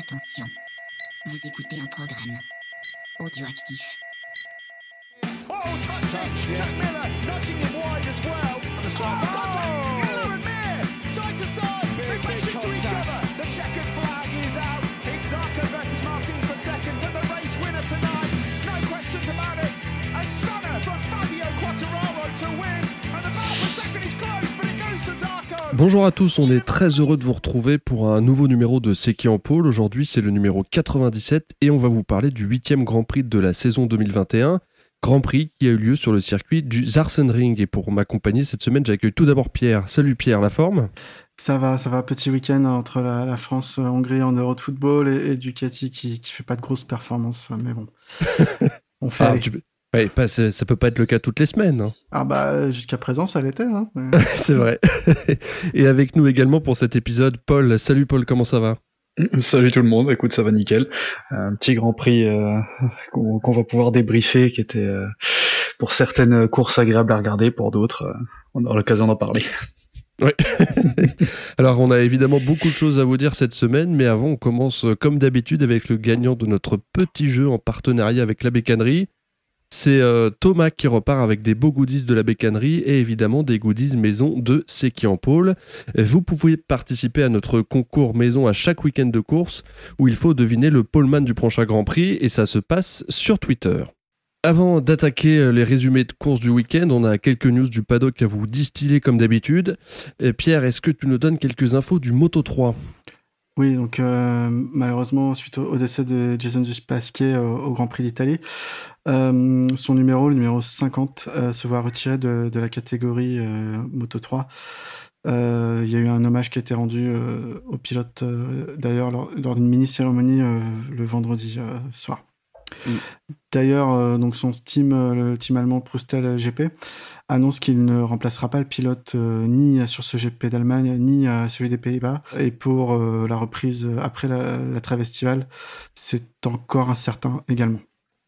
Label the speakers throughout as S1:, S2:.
S1: Attention, vous écoutez un programme audioactif.
S2: Oh, touch it! Jack Miller nudging him wide as well. And
S3: Bonjour à tous, on est très heureux de vous retrouver pour un nouveau numéro de C'est qui en pôle. Aujourd'hui, c'est le numéro 97 et on va vous parler du huitième Grand Prix de la saison 2021. Grand Prix qui a eu lieu sur le circuit du Zarsenring. Et pour m'accompagner cette semaine, j'accueille tout d'abord Pierre. Salut Pierre, la forme?
S4: Ça va, ça va. Petit week-end entre la, la France-Hongrie en Euro de football et, et Ducati qui, qui fait pas de grosses performances. Mais bon, on fait.
S3: Ah,
S4: avec.
S3: tu peux- Ouais, pas- c'est- ça peut pas être le cas toutes les semaines. hein.
S4: Ah bah jusqu'à présent ça l'était. Hein. Mais-
S3: c'est vrai. et avec nous également pour cet épisode, Paul. Salut Paul, comment ça va?
S5: Salut tout le monde, écoute ça va nickel. Un petit Grand Prix euh, qu'on qu'on va pouvoir débriefer, qui était euh, pour certaines courses agréables à regarder, pour d'autres euh, on aura l'occasion d'en parler.
S3: Ouais. Alors, on a évidemment beaucoup de choses à vous dire cette semaine, mais avant, on commence comme d'habitude avec le gagnant de notre petit jeu en partenariat avec la bécannerie. C'est euh, Thomas qui repart avec des beaux goodies de la bécannerie et évidemment des goodies maison de C'est qui en pôle. Vous pouvez participer à notre concours maison à chaque week-end de course où il faut deviner le poleman du prochain Grand Prix et ça se passe sur Twitter. Avant d'attaquer euh, les résumés de course du week-end, on a quelques news du paddock à vous distiller comme d'habitude. Pierre, est-ce que tu nous donnes quelques infos du Moto 3
S4: Oui, donc euh, malheureusement suite au, décès de Jason Pasquet au, Grand Prix d'Italie, euh, son numéro, le numéro 50, euh, se voit retiré de, la catégorie Moto 3. Euh, Il y a eu un hommage qui a été rendu au pilote d'ailleurs lors, d'une mini cérémonie euh, le vendredi soir. D'ailleurs, euh, donc son team, euh, le team allemand Proustel GP, annonce qu'il ne remplacera pas le pilote euh, ni sur ce GP d'Allemagne ni à celui des Pays-Bas. Et pour la reprise après la, la trêve estivale, c'est encore incertain également.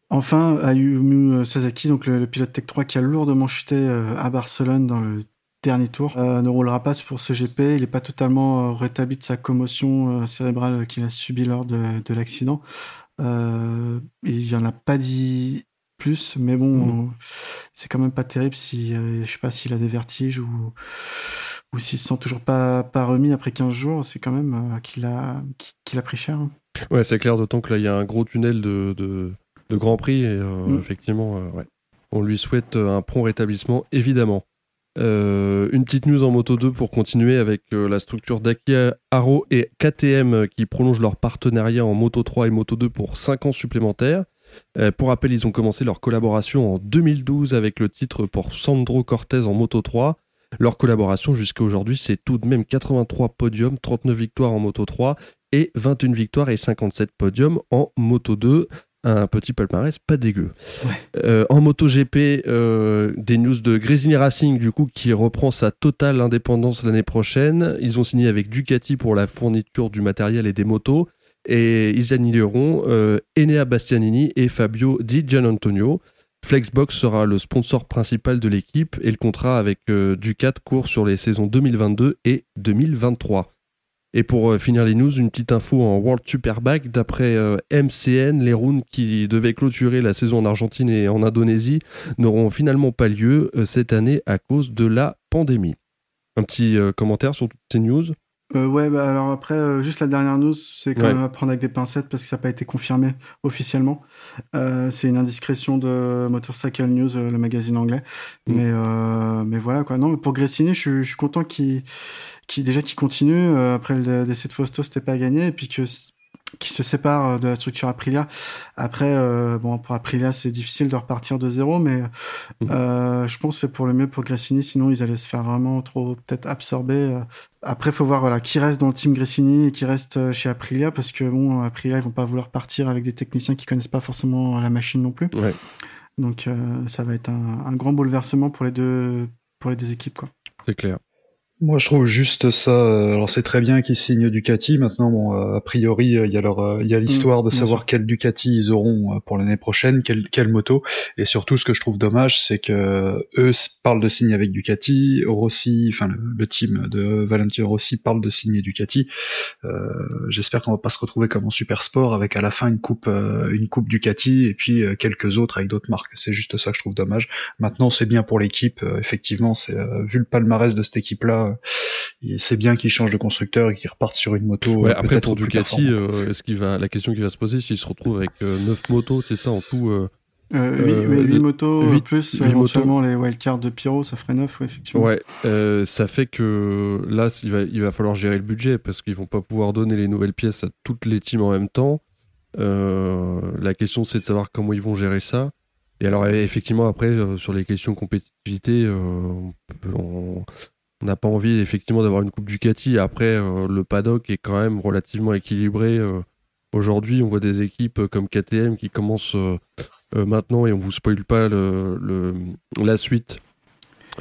S4: Enfin, Ayumu Sasaki, donc le, pilote Tech 3 qui a lourdement chuté à Barcelone dans le dernier tour, ne roulera pas pour ce GP. Il n'est pas totalement rétabli de sa commotion cérébrale qu'il a subie lors de l'accident. Euh, il y en a pas dit plus, mais bon, euh, c'est quand même pas terrible si, euh, je sais pas s'il a des vertiges ou, ou s'il se sent toujours pas, pas remis après 15 jours, c'est quand même euh, qu'il a, qu'il a pris cher. hein.
S3: Ouais, c'est clair, d'autant que là, il y a un gros tunnel de, de, de Grand Prix. Et euh,
S4: Mm.
S3: effectivement, ouais. on lui souhaite un prompt rétablissement, évidemment. Euh, une petite news en Moto 2 pour continuer avec euh, la structure d'Aki Haro et KTM euh, qui prolongent leur partenariat en Moto 3 et Moto 2 pour 5 ans supplémentaires. Pour rappel, ils ont commencé leur collaboration en 2012 avec le titre pour Sandro Cortez en Moto 3. Leur collaboration jusqu'à aujourd'hui, c'est tout de même 83 podiums, 39 victoires en Moto 3 et 21 victoires et 57 podiums en Moto 2. Un petit palmarès pas dégueu. Euh, en MotoGP, euh, des news de Grésini Racing, du coup, qui reprend sa totale indépendance l'année prochaine. Ils ont signé avec Ducati pour la fourniture du matériel et des motos. Et ils annulleront euh, Enea Bastianini et Fabio Di Gianantonio. Flexbox sera le sponsor principal de l'équipe et le contrat avec Ducat court sur les saisons 2022 et 2023. Et pour euh, finir les news, une petite info en World Superbike. D'après euh, MCN, les rounds qui devaient clôturer la saison en Argentine et en Indonésie n'auront finalement pas lieu euh, cette année à cause de la pandémie. Un petit commentaire sur toutes ces news
S4: Euh, ouais, bah alors après, euh, juste la dernière news, c'est quand
S3: Ouais.
S4: même à prendre avec des pincettes parce que ça n'a pas été confirmé officiellement. Euh, c'est une indiscrétion de Motorcycle News, euh, le magazine anglais.
S3: Mm.
S4: Mais, euh, mais voilà quoi. Non, pour Gressini, je, suis- je suis content qu'il, qu'il déjà qu'il continue. Euh, après le décès de Fausto, c'était pas gagné. Et puis que qui se sépare euh, de la structure Aprilia. Après, euh, bon, pour Aprilia, c'est difficile de repartir de zéro, mais
S3: Mhm.
S4: euh, je pense que c'est pour le mieux pour Gressini. Sinon, ils allaient se faire vraiment trop peut-être absorber. Après, faut voir voilà qui reste dans le team Gressini et qui reste chez Aprilia, parce que bon, Aprilia, ils vont pas vouloir partir avec des techniciens qui connaissent pas forcément la machine non plus.
S3: Ouais.
S4: Donc, euh, ça va être un, un grand bouleversement pour les deux pour les deux équipes, quoi.
S3: C'est clair.
S5: Moi, je trouve juste ça. euh, Alors, c'est très bien qu'ils signent Ducati. Maintenant, bon, euh, a priori, euh, il y a leur, il y a l'histoire de
S4: bien
S5: savoir
S4: sûr.
S5: quel Ducati ils auront pour l'année prochaine, quelle, quelle moto. Et surtout, ce que je trouve dommage, c'est que eux parlent de signer avec Ducati, Rossi, enfin le, le team de Valentino Rossi parle de signer Ducati. Euh, J'espère qu'on va pas se retrouver comme en super sport avec à la fin une coupe, une coupe Ducati et puis quelques autres avec d'autres marques. C'est juste ça que je trouve dommage. Maintenant, c'est bien pour l'équipe. Effectivement, c'est vu le palmarès de cette équipe-là, euh, il- c'est bien qu'ils changent de constructeur et qu'ils repartent sur une moto.
S3: Ouais,
S5: euh,
S3: après pour Ducati, euh, est-ce qu'il va la question qui va se poser, s'il se retrouve avec 9 motos, c'est ça en tout euh,
S4: Euh,
S3: Euh,
S4: 8,
S3: le-
S4: motos,
S3: huit-
S4: plus
S3: huit
S4: éventuellement les wildcards de Pyro, ça ferait 9, ouais, effectivement.
S3: Ouais, euh, ça fait que là, il va, il va falloir gérer le budget parce qu'ils vont pas pouvoir donner les nouvelles pièces à toutes les teams en même temps. Euh, la question, c'est de savoir comment ils vont gérer ça. Et alors, effectivement, après, euh, sur les questions compétitivité, euh, on peut- on on n'a pas envie, effectivement, d'avoir une Coupe Ducati. Après, euh, le paddock est quand même relativement équilibré. euh. Aujourd'hui, on voit des équipes euh, comme KTM qui commencent maintenant, et on vous spoile pas le, le- la suite,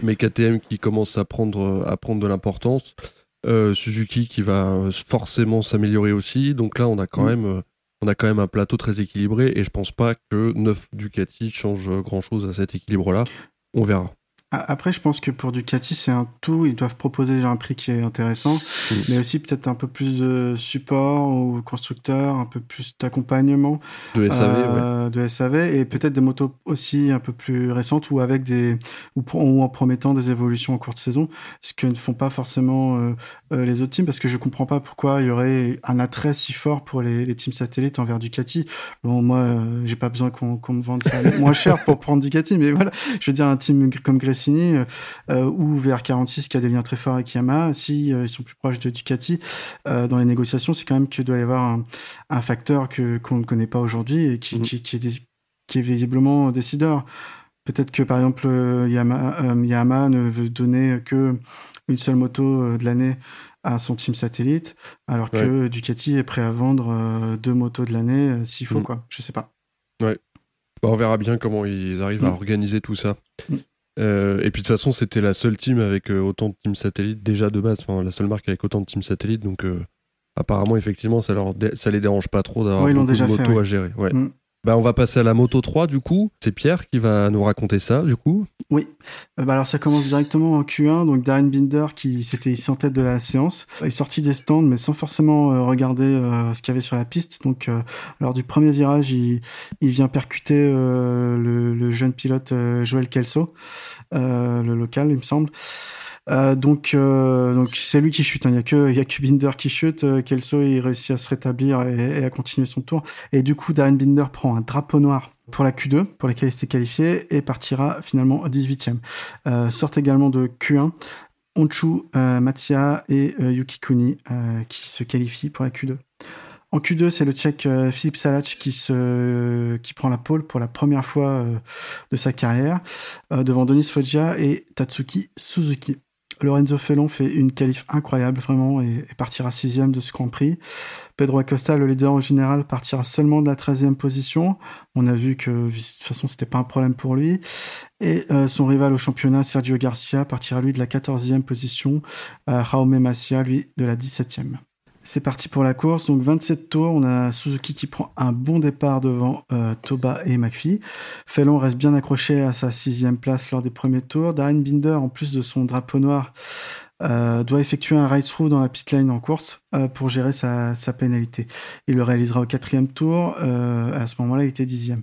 S3: mais KTM qui commence à prendre, à prendre de l'importance. Euh, Suzuki qui va forcément s'améliorer aussi. Donc là, on a quand
S4: Mm.
S3: même, on a quand même un plateau très équilibré et je pense pas que 9 Ducati change grand chose à cet équilibre-là. On verra.
S4: Après, je pense que pour Ducati, c'est un tout. Ils doivent proposer déjà un prix qui est intéressant,
S3: Mm.
S4: mais aussi peut-être un peu plus de support au constructeur, un peu plus d'accompagnement
S3: De SAV, ouais.
S4: euh, de SAV, et peut-être des motos aussi un peu plus récentes ou avec des ou, en promettant des évolutions en cours de saison, ce que ne font pas forcément euh, euh, les autres teams, parce que je comprends pas pourquoi il y aurait un attrait si fort pour les, les teams satellites envers Ducati. Bon, moi, euh, j'ai pas besoin qu'on me vende ça moins cher pour prendre Ducati, mais voilà, je veux dire un team comme Gresini euh, euh, ou VR46 qui a des liens très forts avec Yamaha, si euh, ils sont plus proches de Ducati dans les négociations, c'est quand même qu'il doit y avoir un, un facteur que qu'on ne connaît pas aujourd'hui et qui, qui, qui est dé- qui est visiblement décideur. Peut-être que par exemple Yamaha, Yamaha ne veut donner que une seule moto de l'année à son team satellite, alors que Ducati est prêt à vendre deux motos de l'année s'il faut
S3: Mhm.
S4: quoi. Je sais pas.
S3: Bah, on verra bien comment ils arrivent à
S4: Mm.
S3: organiser tout ça. Euh, et puis de toute façon, c'était la seule team avec euh, autant de teams satellites déjà de base, enfin la seule marque avec autant de teams satellites. Donc euh, apparemment, effectivement, ça, leur dé- ça les dérange pas trop d'avoir
S4: Ouais,
S3: beaucoup de
S4: fait,
S3: motos
S4: ouais.
S3: à gérer. Ouais.
S4: Mm.
S3: Bah, on va passer à la moto 3 du coup. C'est Pierre qui va nous raconter ça du coup.
S4: Oui. Euh, bah alors ça commence directement en Q1, donc Darren Binder qui s'était ici en tête de la séance est sorti des stands mais sans forcément euh, regarder euh, ce qu'il y avait sur la piste. Donc euh, lors du premier virage, il, vient percuter le, le jeune pilote Joël Kelso, le local il me semble. Euh, donc, euh, donc c'est lui qui chute. hein. Il y a que, Binder qui chute. Euh, Kelso il réussit à se rétablir et, à continuer son tour. Et du coup, Darren Binder prend un drapeau noir pour la Q2, pour laquelle il s'était qualifié, et partira finalement 18e. Euh, sortent également de Q1 Onchu, Matsia et Yuki Kuni qui se qualifient pour la Q2. En Q2, c'est le Tchèque Philippe Salac qui se qui prend la pole pour la première fois de sa carrière devant Denis Foggia et Tatsuki Suzuki. Lorenzo Felon fait une qualif incroyable vraiment et, partira sixième de ce Grand Prix. Pedro Acosta, le leader au général, partira seulement de la 13e position. On a vu que de toute façon c'était pas un problème pour lui. Et euh, son rival au championnat, Sergio Garcia, partira lui de la 14e position. Euh, Jaume Macia, lui, de la 17e. C'est parti pour la course. Donc 27 tours. On a Suzuki qui prend un bon départ devant euh, Toba et McPhee. Fellon reste bien accroché à sa sixième place lors des premiers tours. Darren Binder, en plus de son drapeau noir, euh, doit effectuer un ride-through dans la pit lane en course euh, pour gérer sa, pénalité. Il le réalisera au quatrième tour. À ce moment-là, il était dixième.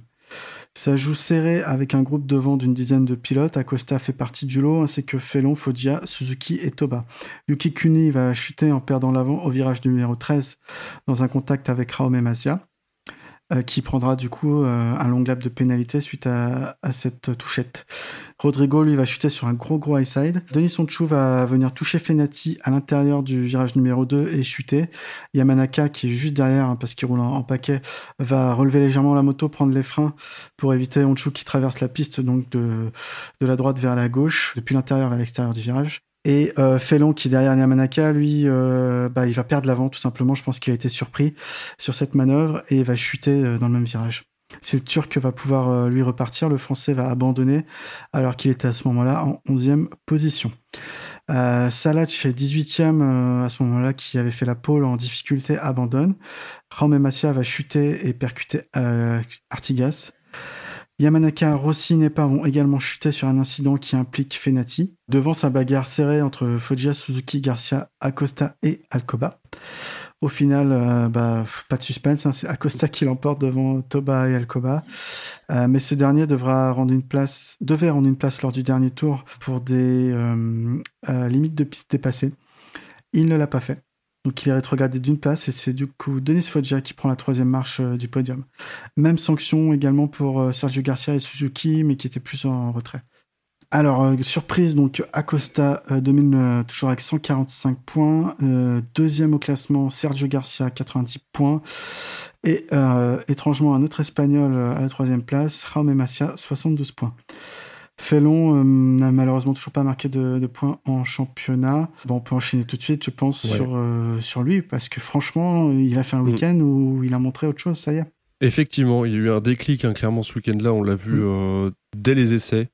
S4: Ça joue serré avec un groupe devant d'une dizaine de pilotes. Acosta fait partie du lot, ainsi que Felon, Foggia, Suzuki et Toba. Yuki Kuni va chuter en perdant l'avant au virage numéro 13 dans un contact avec Raome Masia, euh, qui prendra du coup euh, un long lap de pénalité suite à, à cette touchette. Rodrigo, lui, va chuter sur un gros gros high side. Denis Sonchou va venir toucher Fenati à l'intérieur du virage numéro 2 et chuter. Yamanaka, qui est juste derrière, hein, parce qu'il roule en, paquet, va relever légèrement la moto, prendre les freins pour éviter Onchu qui traverse la piste donc de, de la droite vers la gauche, depuis l'intérieur vers l'extérieur du virage. Et euh, Felon qui est derrière Yamanaka, lui, euh, bah, il va perdre l'avant tout simplement. Je pense qu'il a été surpris sur cette manœuvre et va chuter euh, dans le même virage. C'est le Turc va pouvoir euh, lui repartir. Le Français va abandonner alors qu'il était à ce moment-là en 11e position. Euh, Salach est 18e euh, à ce moment-là, qui avait fait la pole en difficulté, abandonne. Raume Massia va chuter et percuter Artigas. Yamanaka, Rossi, Nepa vont également chuter sur un incident qui implique Fenati, devant sa bagarre serrée entre Foggia, Suzuki, Garcia, Acosta et Alcoba. Au final, euh, bah, pas de suspense, hein, c'est Acosta qui l'emporte devant Toba et Alcoba. Euh, mais ce dernier devra rendre une place, devait rendre une place lors du dernier tour pour des euh, limites de piste dépassées. Il ne l'a pas fait. Donc il est rétrogradé d'une place et c'est du coup Denis Foggia qui prend la troisième marche du podium. Même sanction également pour Sergio Garcia et Suzuki, mais qui étaient plus en retrait. Alors, euh, surprise, donc Acosta euh, domine euh, toujours avec 145 points. deuxième au classement, Sergio Garcia, 90 points. Et étrangement, un autre Espagnol à la troisième place, Jaume Macia, 72 points. Felon n'a malheureusement toujours pas marqué de, points en championnat. Bon, on peut enchaîner tout de suite, je pense, sur, sur lui, parce que franchement, il a fait un mm. week-end où il a montré autre chose, ça y est.
S3: Effectivement, il y a eu un déclic, hein, clairement, ce week-end-là, on l'a vu mm. dès les essais.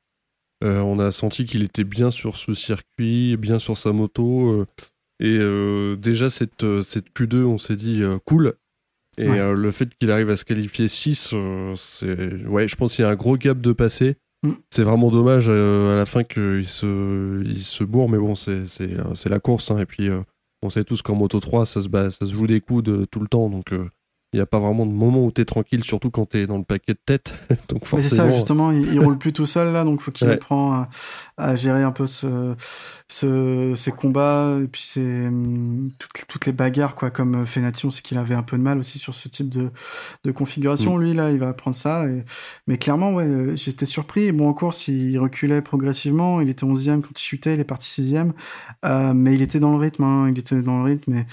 S3: Euh, on a senti qu'il était bien sur ce circuit, bien sur sa moto. Euh, et euh, déjà, cette, cette Q2, on s'est dit cool. Et le fait qu'il arrive à se qualifier 6, c'est. Ouais, je pense qu'il y a un gros gap de passé. Mm. C'est vraiment dommage à la fin qu'il se, il se bourre, mais bon, c'est la course. Hein. et puis, on sait tous qu'en Moto 3, ça se, ça se joue des coups de, tout le temps. Donc, il n'y a pas vraiment de moment où tu es tranquille, surtout quand tu es dans le paquet de tête. donc forcément...
S4: C'est ça, justement, il, roule plus tout seul là, donc faut qu'il apprend à, gérer un peu ce, ce, ces combats et puis ces, hum, toutes, les bagarres, quoi. Comme Fenati, on sait qu'il avait un peu de mal aussi sur ce type de, de configuration. Mm. Lui, là, il va apprendre ça. Et... Mais clairement, ouais, j'étais surpris. Bon, en course, il reculait progressivement. Il était 11e quand il chutait, il est parti 6e. Euh, mais il était dans le rythme, hein. il était dans le rythme. Et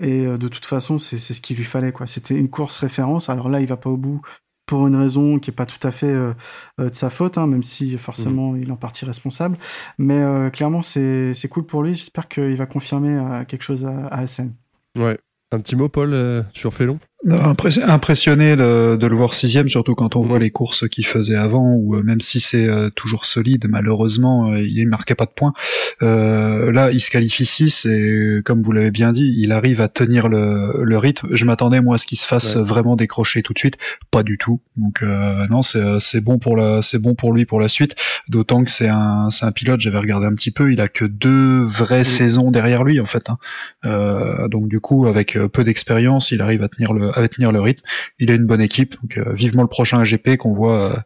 S4: et euh, de toute façon, c'est ce qu'il lui fallait. quoi. C'était une course référence. Alors là, il va pas au bout pour une raison qui est pas tout à fait euh, euh, de sa faute, hein, même si forcément mm. il est en partie responsable. Mais clairement, c'est cool pour lui. J'espère qu'il va confirmer quelque chose à, à SN.
S3: Ouais. Un petit mot, Paul, sur Félon?
S5: Impressionné de, le voir sixième, surtout quand on voit les courses qu'il faisait avant, où euh, même si c'est euh, toujours solide, malheureusement, euh, il marquait pas de points. là, il se qualifie 6 et comme vous l'avez bien dit, il arrive à tenir le, rythme. Je m'attendais moi à ce qu'il se fasse vraiment décrocher tout de suite, pas du tout. Donc non, c'est bon pour la, c'est bon pour lui pour la suite. D'autant que c'est un, c'est un pilote. J'avais regardé un petit peu, il a que deux vraies saisons derrière lui en fait. Hein. donc du coup, avec peu d'expérience, il arrive à tenir le à tenir le rythme. Il a une bonne équipe, donc euh, vivement le prochain AGP qu'on voit euh,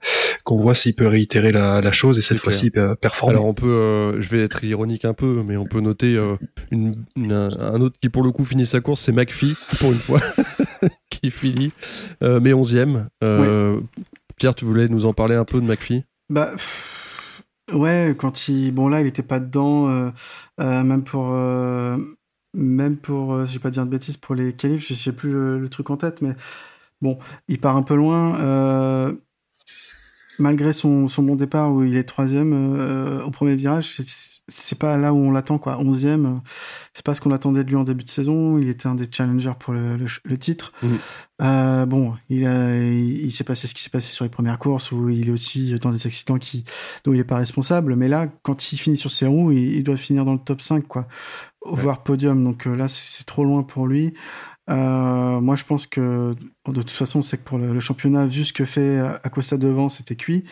S5: qu'on voit s'il peut réitérer la, chose et cette fois-ci performer.
S3: Alors on peut, euh, je vais être ironique un peu, mais on peut noter une, un, autre qui pour le coup finit sa course, c'est McPhee pour une fois qui finit mais 11e. Pierre, tu voulais nous en parler un peu de McPhee?
S4: Bah. Ouais, quand il. Bon, là, il était pas dedans, même pour même pour, euh, je vais pas dire de bêtises, pour les qualifs, je sais plus le, truc en tête, mais bon, il part un peu loin. Euh, malgré son, son, bon départ où il est troisième euh, au premier virage, c'est pas là où on l'attend quoi. Onzième, c'est pas ce qu'on attendait de lui en début de saison. Il était un des challengers pour le, le, titre. Mhm. Euh, bon, il, a, il, s'est passé ce qui s'est passé sur les premières courses où il est aussi dans des accidents qui dont il est pas responsable. Mais là, quand il finit sur ses roues, il, doit finir dans le top 5 quoi, voire podium. Donc euh, là, c'est trop loin pour lui. Euh, moi, je pense que de toute façon, c'est que pour le, championnat, vu ce que fait Acosta devant, c'était cuit.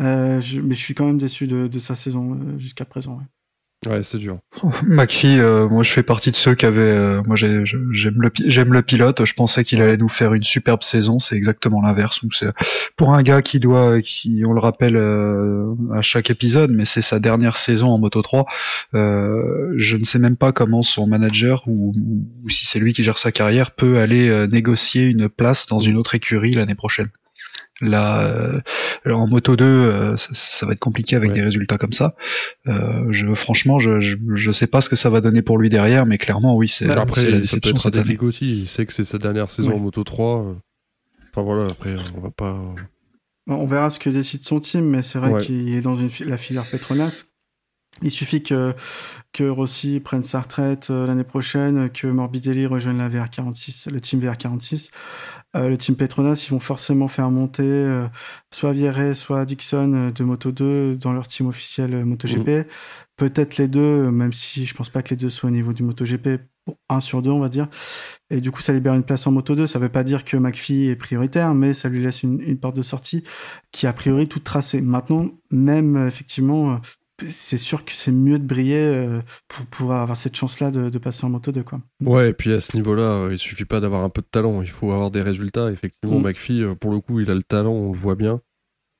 S4: Euh, mais je suis quand même déçu de, sa saison euh, jusqu'à présent.
S3: C'est dur.
S5: McPhee, euh, moi je fais partie de ceux qui avaient. Euh, moi j'aime le j'aime le pilote. Je pensais qu'il allait nous faire une superbe saison. C'est exactement l'inverse. Pour un gars qui doit, qui on le rappelle euh, à chaque épisode, mais c'est sa dernière saison en Moto 3. je ne sais même pas comment son manager ou, ou si c'est lui qui gère sa carrière peut aller négocier une place dans une autre écurie l'année prochaine. Là, euh, en moto 2, euh, ça, va être compliqué avec des résultats comme ça. Euh, je, franchement, je, je, sais pas ce que ça va donner pour lui derrière, mais clairement, oui, c'est.
S3: Après, la ça peut être aussi. Il sait que c'est sa dernière saison en moto 3. Enfin voilà, après, on va pas.
S4: On verra ce que décide son team, mais c'est vrai qu'il est dans une, la filière Petronas Il suffit que, que Rossi prenne sa retraite euh, l'année prochaine, que Morbidelli rejoigne la VR46, le team VR46. Euh, le team Petronas, ils vont forcément faire monter euh, soit Vierret, soit Dixon euh, de Moto 2 dans leur team officiel MotoGP.
S3: Mhm.
S4: Peut-être les deux, même si je pense pas que les deux soient au niveau du MotoGP. Bon, un sur deux, on va dire. Et du coup, ça libère une place en Moto 2. Ça veut pas dire que McPhee est prioritaire, mais ça lui laisse une, une porte de sortie qui est a priori toute tracée. Maintenant, même effectivement, c'est sûr que c'est mieux de briller euh, pour pouvoir avoir cette chance-là de, de passer en Moto 2, quoi.
S3: Ouais, et puis à ce niveau-là, euh, il suffit pas d'avoir un peu de talent, il faut avoir des résultats. Effectivement,
S4: Mm.
S3: McPhee, euh, pour le coup, il a le talent, on le voit bien,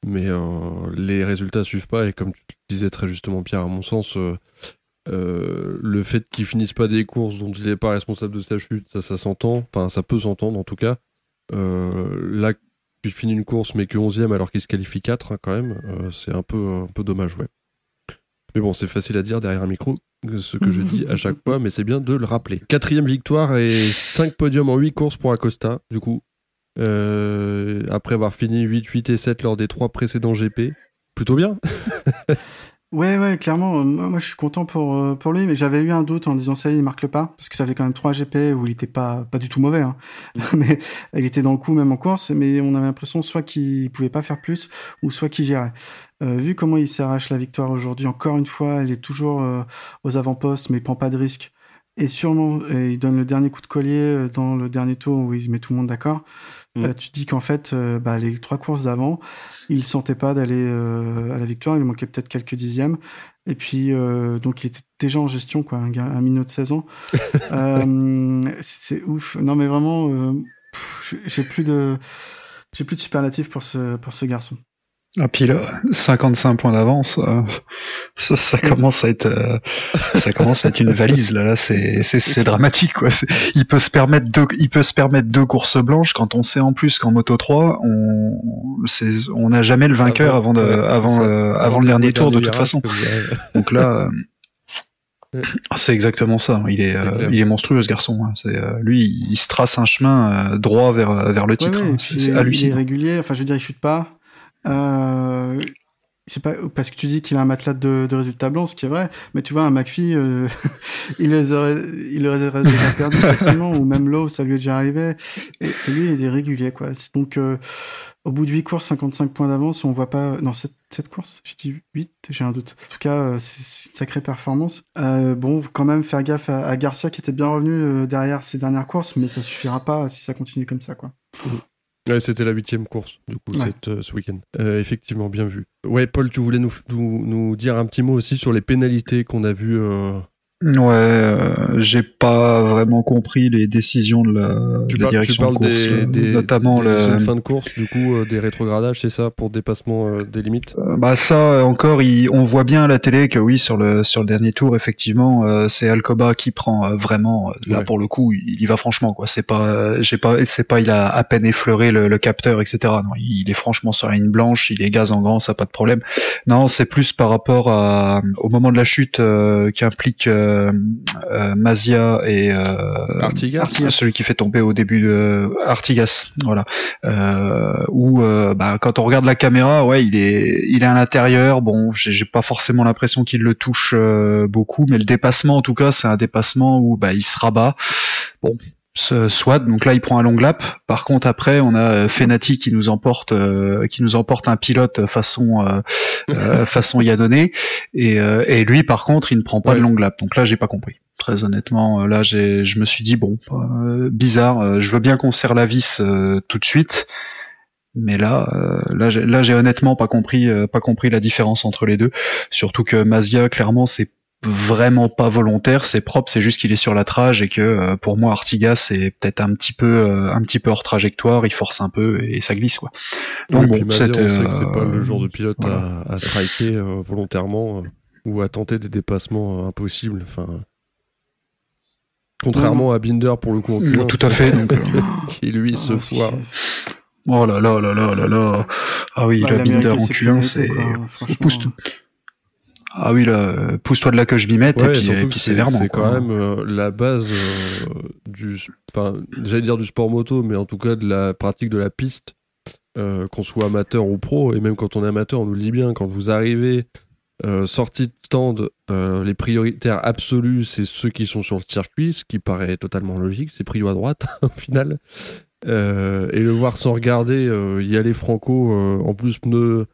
S3: mais euh, les résultats suivent pas. Et comme tu le disais très justement, Pierre, à mon sens, euh, euh, le fait qu'il finisse pas des courses dont il n'est pas responsable de sa chute, ça, ça s'entend. Enfin, ça peut s'entendre en tout cas. Là, il finit une course, mais que 11 alors qu'il se qualifie 4 hein, quand même, c'est un peu, un peu dommage, ouais. Mais bon, c'est facile à dire derrière un micro, ce que je dis à chaque fois, mais c'est bien de le rappeler. Quatrième victoire et 5 podiums en 8 courses pour Acosta, du coup. Euh, après avoir fini 8, 8 et 7 lors des trois précédents GP. Plutôt bien.
S4: Ouais, ouais, clairement. euh, Moi, je suis content pour, euh, pour lui, mais j'avais eu un doute en disant ça, il marque le pas, parce que ça fait quand même trois GP où il était pas, pas du tout mauvais, hein. mais il était dans le coup même en course, mais on avait l'impression soit qu'il pouvait pas faire plus, ou soit qu'il gérait. Euh, vu comment il s'arrache la victoire aujourd'hui, encore une fois, il est toujours aux avant-postes, mais il prend pas de risque. Et sûrement, il donne le dernier coup de collier dans le dernier tour où il met tout le monde d'accord.
S3: Mm.
S4: Euh, tu dis qu'en fait, euh, bah, les trois courses d'avant, il sentait pas d'aller euh, à la victoire. Il manquait peut-être quelques dixièmes. Et puis, euh, donc, il était déjà en gestion, quoi, un, gars, un minot de 16 ans. euh, c'est ouf. Non, mais vraiment, euh, j'ai plus de, j'ai plus de superlatifs pour ce, pour ce garçon.
S5: Ah, puis là, 55 points d'avance, euh, ça, ça commence à être, euh, ça commence à être une valise là. Là, c'est, dramatique quoi. Il peut se permettre deux, il peut se permettre deux courses blanches quand on sait en plus qu'en Moto 3, on, on n'a jamais le vainqueur avant de,
S3: ouais,
S5: avant, avant le dernier tour de toute façon. Donc là, euh, c'est exactement ça. Il est, euh, il est monstrueux ce garçon. hein. C'est, euh, lui, il se trace un chemin euh, droit vers, vers le titre.
S4: ouais, et
S5: hein. C'est,
S4: est- il est
S5: hallucinant.
S4: régulier. Enfin, je veux dire, il chute pas. Euh, c'est pas parce que tu dis qu'il a un matelas de, de résultats blancs, ce qui est vrai. Mais tu vois, un McPhee, euh, il les aurait, il les aurait déjà perdus facilement, ou même Lowe, ça lui est déjà arrivé. Et, et lui, il est régulier, quoi. Donc, euh, au bout de 8 courses, 55 points d'avance, on voit pas. Non, 7, courses? J'ai dit 8, j'ai un doute. En tout cas, c'est une sacrée performance. Euh, bon, quand même faire gaffe à, à Garcia qui était bien revenu derrière ses dernières courses, mais ça suffira pas si ça continue comme ça, quoi.
S3: Ouais, c'était la huitième course, du coup,
S4: Ouais.
S3: cette, euh, ce week-end. Euh, effectivement, bien vu. Ouais, Paul, tu voulais nous, nous, nous dire un petit mot aussi sur les pénalités qu'on a vues. euh,
S5: Ouais, euh, j'ai pas vraiment compris les décisions de la,
S3: Tu
S5: de la
S3: parles, tu
S5: direction
S3: parles
S5: de course,
S3: des,
S5: euh,
S3: des,
S5: notamment
S3: des
S5: le.
S3: fin de course, du coup, euh, des rétrogradages, c'est ça, pour dépassement euh, des limites?
S5: Euh, Bah ça encore, il- on voit bien à la télé que oui sur le sur le dernier tour effectivement euh, c'est Alcoba qui prend vraiment là
S3: Ouais.
S5: pour le coup il, y va franchement quoi c'est pas euh, j'ai pas c'est pas il a à peine effleuré le, le capteur etc non il, il est franchement sur la ligne blanche il est gaz en grand ça pas de problème non c'est plus par rapport à au moment de la chute euh, qui implique euh, euh, Mazia et euh,
S3: Artigas
S4: Artigas.
S5: celui qui fait tomber au début de Artigas, voilà. Euh, où euh, bah, quand on regarde la caméra, ouais, il est, il est à l'intérieur. Bon, j'ai j'ai pas forcément l'impression qu'il le touche euh, beaucoup, mais le dépassement, en tout cas, c'est un dépassement où bah, il se rabat. Bon. Soit, donc là il prend un long lap. Par contre après on a euh, Fenati qui nous emporte, euh, qui nous emporte un pilote façon euh, euh, façon Yadone et, euh, et lui par contre il ne prend pas
S3: Ouais.
S5: de long lap. Donc là j'ai pas compris. Très honnêtement, euh, là j'ai, je me suis dit bon, euh, bizarre. euh, je veux bien qu'on serre la vis euh, tout de suite, mais là, euh, là, j'ai, là j'ai honnêtement pas compris, euh, pas compris la différence entre les deux. Surtout que Mazia, clairement, c'est vraiment pas volontaire, c'est propre, c'est juste qu'il est sur la trage et que euh, pour moi Artigas c'est peut-être un petit peu, euh, un petit peu hors trajectoire, il force un peu et ça glisse quoi.
S3: Oui,
S5: Donc
S3: puis
S5: bon,
S3: on sait que c'est pas
S5: euh,
S3: le genre de pilote
S5: voilà.
S3: à, à striker euh, volontairement euh, ou à tenter des dépassements euh, impossibles. Enfin, contrairement à Binder pour le coup en
S5: Non,
S3: Q1,
S5: tout à fait. Donc, euh,
S3: qui lui se
S4: Oh,
S3: foire.
S5: oh là là là là là là. Ah oui,
S4: Bah,
S5: le
S4: il a
S5: Binder en
S4: ses
S5: Q1,
S4: pénalités,
S5: c'est pousse tout. Ah oui, là, pousse-toi de là que je m'y mette, et
S3: Ouais,
S5: puis, et puis
S3: c'est
S5: sévèrement.
S3: c'est quand même euh, la base euh, du, enfin, j'allais dire du sport moto, mais en tout cas de la pratique de la piste, euh, qu'on soit amateur ou pro, et même quand on est amateur, on nous le dit bien, quand vous arrivez sortie de stand, les prioritaires absolus, c'est ceux qui sont sur le circuit, ce qui paraît totalement logique. C'est prio à droite, au final. Et le voir sans regarder, y aller franco, en plus pneus.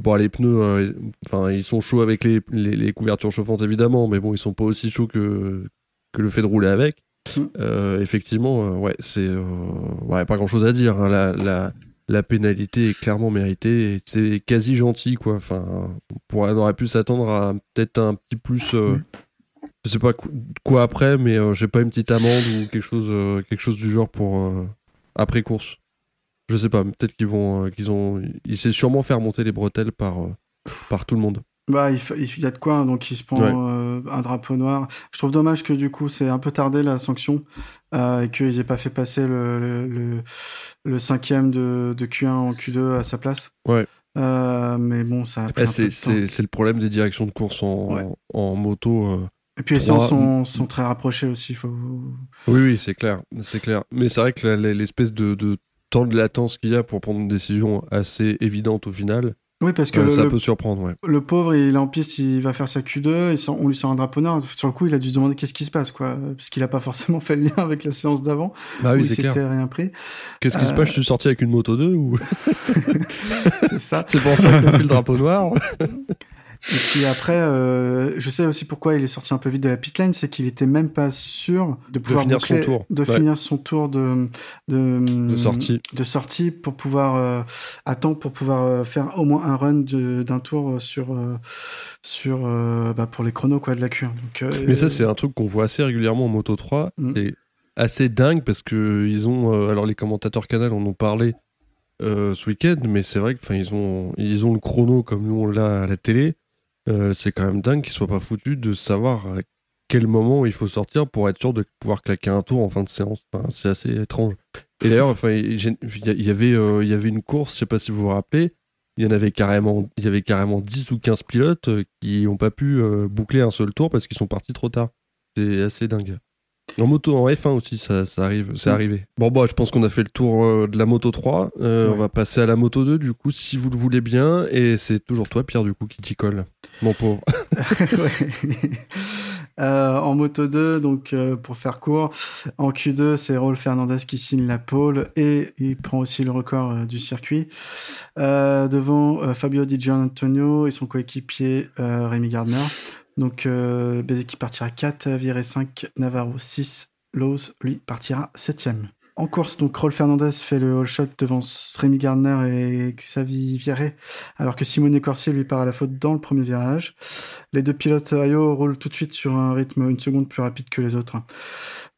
S3: Bon, les pneus, euh, enfin, ils sont chauds avec les, les, les couvertures chauffantes évidemment, mais bon, ils sont pas aussi chauds que, que le fait de rouler avec.
S4: Mm.
S3: Euh, effectivement, euh, ouais, c'est euh, ouais, pas grand chose à dire. hein. La, la, la pénalité est clairement méritée. C'est quasi gentil, quoi. Enfin, on, aurait pu s'attendre à peut-être un petit plus. euh,
S4: Mm.
S3: Je sais pas qu- quoi après, mais j'ai pas une petite amende ou quelque chose, quelque chose du genre pour après course. Je sais pas. Peut-être qu'ils vont, euh, qu'ils ont, il sait sûrement faire monter les bretelles par euh, par tout le monde.
S4: Bah, il, y a de quoi, hein, donc il se prend
S3: Ouais.
S4: euh, un drapeau noir. Je trouve dommage que du coup, c'est un peu tardé la sanction et qu'ils aient pas fait passer le, le, le, le cinquième de, de Q1 en Q2 à sa place.
S3: Ouais.
S4: Mais bon, ça
S3: Eh, c'est, le problème des directions de course en,
S4: Ouais.
S3: en moto.
S4: Et puis les séances sont, sont très rapprochées aussi. Faut...
S3: Oui, oui, c'est clair, c'est clair. Mais c'est vrai que l'espèce de, de temps de latence qu'il y a pour prendre une décision assez évidente au final,
S4: Oui, parce que
S3: euh, ça
S4: le,
S3: peut surprendre, ouais.
S4: le pauvre, il est en piste, il va faire sa Q2, il sort- on lui sort un drapeau noir. Sur le coup, il a dû se demander qu'est-ce qui se passe, quoi. Parce qu'il a pas forcément fait le lien avec la séance d'avant.
S3: Bah oui, c'est clair.
S4: rien pris.
S3: Qu'est-ce qui se passe? Je suis sorti avec une moto 2 ou?
S4: C'est ça.
S3: c'est pour ça qu'on fait le drapeau noir
S4: Et puis après, euh, je sais aussi pourquoi il est sorti un peu vite de la pit lane, c'est qu'il était même pas sûr de pouvoir
S3: finir
S4: boucler-
S3: son tour.
S4: de
S3: Ouais.
S4: finir son tour de de,
S3: de sortie.
S4: de sortie pour pouvoir euh, attendre pour pouvoir euh, faire au moins un run d'un tour sur euh, sur bah, pour les chronos quoi de la Q1. Donc, euh,
S3: Mais ça, c'est un truc qu'on voit assez régulièrement en Moto 3.
S4: Mm.
S3: C'est assez dingue parce que ils ont. alors, les commentateurs canal en ont parlé ce week-end, mais c'est vrai qu'ils ont, ils ont le chrono comme nous on l'a à la télé. Euh, c'est quand même dingue qu'ils soient pas foutus de savoir à quel moment il faut sortir pour être sûr de pouvoir claquer un tour en fin de séance. C'est assez étrange. Et d'ailleurs, enfin, il y, avait, euh, y avait une course, je sais pas si vous vous rappelez, il y en avait carrément, il y avait carrément 10 ou 15 pilotes euh, qui n'ont pas pu boucler un seul tour parce qu'ils sont partis trop tard. C'est assez dingue. En moto, en F1 aussi, ça, ça arrive, c'est
S4: Mm.
S3: arrivé. Bon, bah, je pense qu'on a fait le tour euh, de la moto 3. Euh,
S4: Ouais.
S3: On va passer à la moto 2, du coup, si vous le voulez bien. Et c'est toujours toi, Pierre, du coup, qui t'y colle. Mon pauvre.
S4: Euh, en moto 2, donc euh, pour faire court, en Q2, c'est Raul Fernandez qui signe la pole et il prend aussi le record du circuit. Devant Fabio Di Gianantonio et son coéquipier Rémi Gardner. Donc euh, Bezeki partira 4, Viré 5, Navarro 6, Lowe's lui partira 7ème. En course, donc Raul Fernandez fait le all shot devant Rémi Gardner et Xavi Viré, alors que Simone Corsier lui part à la faute dans le premier virage. Les deux pilotes Ayo roulent tout de suite sur un rythme une seconde plus rapide que les autres.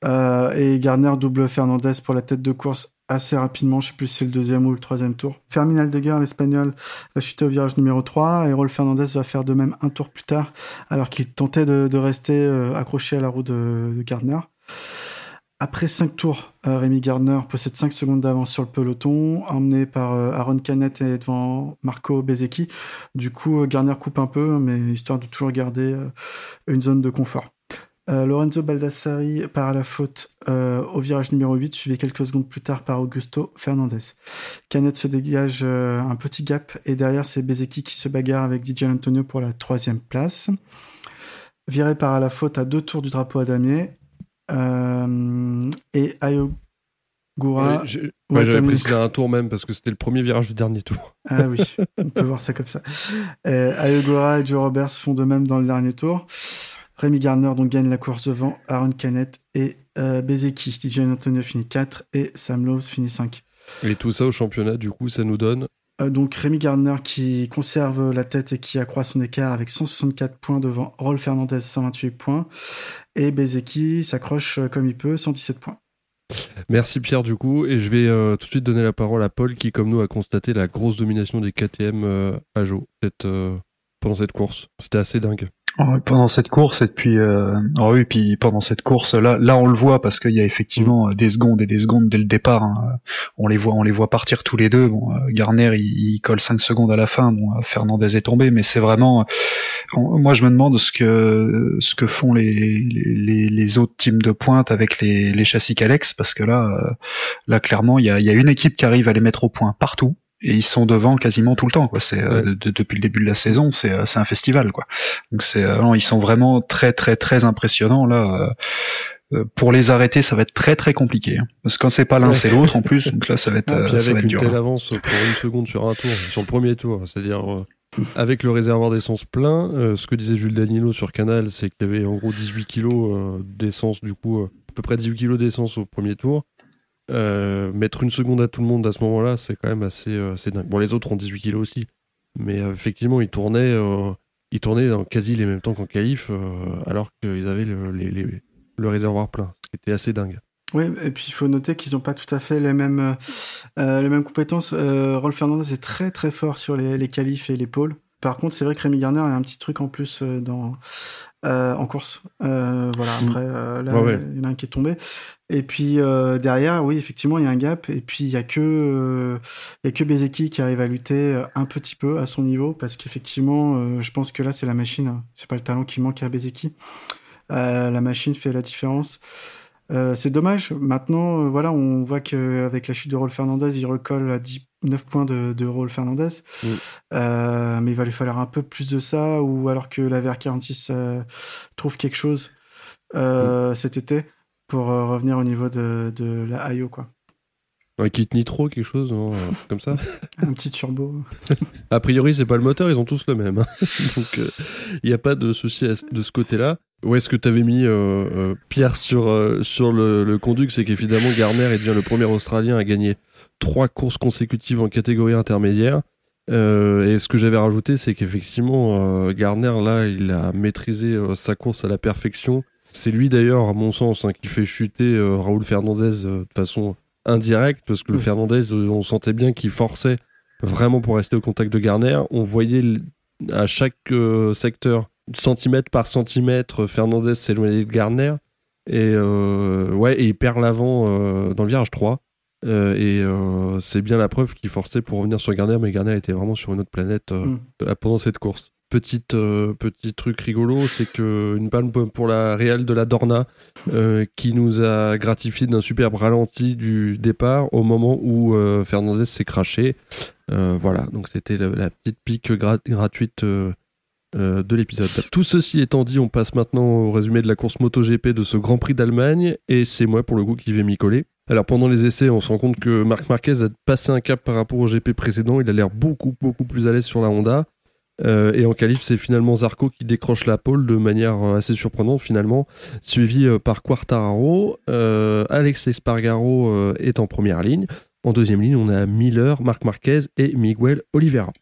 S4: Euh, et Gardner double Fernandez pour la tête de course assez rapidement, je sais plus si c'est le deuxième ou le troisième tour. Fermin Aldeguer, l'espagnol, va chuter au virage numéro 3 et Raul Fernandez va faire de même un tour plus tard alors qu'il tentait de, de rester euh, accroché à la roue de, de Gardner. Après 5 tours, euh, Rémi Gardner possède 5 secondes d'avance sur le peloton, emmené par euh, Aaron Canet et devant Marco Bezecchi. Du coup, euh, Gardner coupe un peu, mais histoire de toujours garder une zone de confort. Lorenzo Baldassari part à la faute au virage numéro 8, suivi quelques secondes plus tard par Augusto Fernandez. Canet se dégage un petit gap et derrière c'est Bezecchi qui se bagarre avec DJ Antonio pour la troisième place. Viré part à la faute à deux tours du drapeau à damier. Euh, et Ayogura.
S3: J'ai-
S4: Ouais,
S3: ouais, J'avais précisé un tour même parce que c'était le premier virage du dernier tour.
S4: Ah oui, on peut voir ça comme ça. Euh, Ayogura et Joe Roberts font de même dans le dernier tour. Rémi Gardner donc gagne la course devant Aaron Canet et euh, Bezeki. DJ Antonio finit 4 et Sam Lowe's finit 5.
S3: Et tout ça au championnat, du coup, ça nous donne.
S4: Euh, donc Rémi Gardner qui conserve la tête et qui accroît son écart avec 164 points devant Rolf Fernandez 128 points et Bezeki s'accroche euh, comme il peut 117 points.
S3: Merci Pierre, du coup. Et je vais euh, tout de suite donner la parole à Paul qui, comme nous, a constaté la grosse domination des KTM euh, à Jo pendant cette course. C'était assez dingue.
S5: Oh, pendant cette course et puis euh, oh oui puis pendant cette course là là on le voit parce qu'il y a effectivement euh, des secondes et des secondes dès le départ hein. on les voit on les voit partir tous les deux. Bon euh, Garner il, il colle 5 secondes à la fin. Bon euh, Fernandez est tombé mais c'est vraiment moi je me demande ce que ce que font les les, les autres teams de pointe avec les, les châssis Calex parce que là là clairement il y a, il y a une équipe qui arrive à les mettre au point partout et ils sont devant quasiment tout le temps. Quoi. C'est euh, depuis le début de la saison, c'est euh, c'est un festival. Quoi. Donc c'est ils sont vraiment très très très impressionnants là. pour les arrêter, ça va être très très compliqué. Hein. Parce que quand c'est pas l'un, c'est l'autre en plus. Donc là, ça va être,
S3: ah,
S5: ça
S3: va
S5: être
S3: une
S5: dur.
S3: telle
S5: hein.
S3: avance pour une seconde sur un tour, sur le premier tour, c'est-à-dire avec le réservoir d'essence plein, ce que disait Jules Danilo sur Canal, c'est qu'il y avait en gros 18 kilos d'essence, du coup, à peu près 18 kilos d'essence au premier tour. Euh, mettre une seconde à tout le monde à ce moment-là, c'est quand même assez, euh, assez, dingue. Bon, les autres ont 18 kilos aussi, mais euh, effectivement, ils tournaient, ils tournaient dans quasi les mêmes temps qu'en qualif, alors qu'ils avaient le, le, réservoir plein, ce qui était assez dingue.
S4: Oui, et puis il faut noter qu'ils n'ont pas tout à fait les mêmes, les mêmes compétences. Rolf Fernandez est très très fort sur les, les qualifs et les pôles. Par contre, c'est vrai que Rémi Garner a un petit truc en plus dans, en course. voilà,
S3: Mm.
S4: après, là, il y en a un qui est tombé. Et puis euh, derrière, oui, effectivement, il y a un gap. Et puis il y a que euh, il y a que Bezeki qui arrive à lutter un petit peu à son niveau, parce qu'effectivement, euh, je pense que là, c'est la machine. C'est pas le talent qui manque à Bezeki. la machine fait la différence. C'est dommage. Maintenant, voilà, on voit qu'avec la chute de Rolf Fernandez, il recolle à 10, 9 points de, de Fernandez.
S3: Mm.
S4: mais il va lui falloir un peu plus de ça, ou alors que la VR46 trouve quelque chose mm. cet été pour euh, revenir au niveau de, de la IO quoi.
S3: Un kit nitro, quelque chose non comme ça
S4: Un petit turbo.
S3: a priori, c'est pas le moteur, ils ont tous le même. Hein. Donc, il euh, n'y a pas de souci de ce côté-là. Où est-ce que tu avais mis euh, euh, Pierre sur, euh, sur le, le conduct C'est qu'évidemment, Garner il devient le premier Australien à gagner trois courses consécutives en catégorie intermédiaire. et ce que j'avais rajouté, c'est qu'effectivement, Garner, là, il a maîtrisé sa course à la perfection. C'est lui d'ailleurs, à mon sens, hein, qui fait chuter Raoul Fernandez de façon indirecte, parce que le Fernandez, euh, on sentait bien qu'il forçait vraiment pour rester au contact de Garner. On voyait à chaque secteur, centimètre par centimètre, Fernandez s'éloignait de Garner. Et ouais, et il perd l'avant dans le virage 3. et c'est bien la preuve qu'il forçait pour revenir sur Garner, mais Garner était vraiment sur une autre planète mm. pendant cette course petite euh, petit truc rigolo, c'est que une palme pour la Real de la Dorna euh, qui nous a gratifié d'un superbe ralenti du départ au moment où euh, Fernandez s'est craché. voilà, donc c'était la, petite pique gratuite de l'épisode. Tout ceci étant dit, on passe maintenant au résumé de la course MotoGP de ce Grand Prix d'Allemagne et c'est moi pour le coup qui vais m'y coller. Alors pendant les essais, on se rend compte que Marc Marquez a passé un cap par rapport au GP précédent. Il a l'air beaucoup beaucoup plus à l'aise sur la Honda. Euh, et en qualif, c'est finalement Zarco qui décroche la pole de manière euh, assez surprenante finalement, suivi euh, par Quartararo. Alex Espargaro est en première ligne. En deuxième ligne, on a Miller, Marc Marquez et Miguel Oliveira.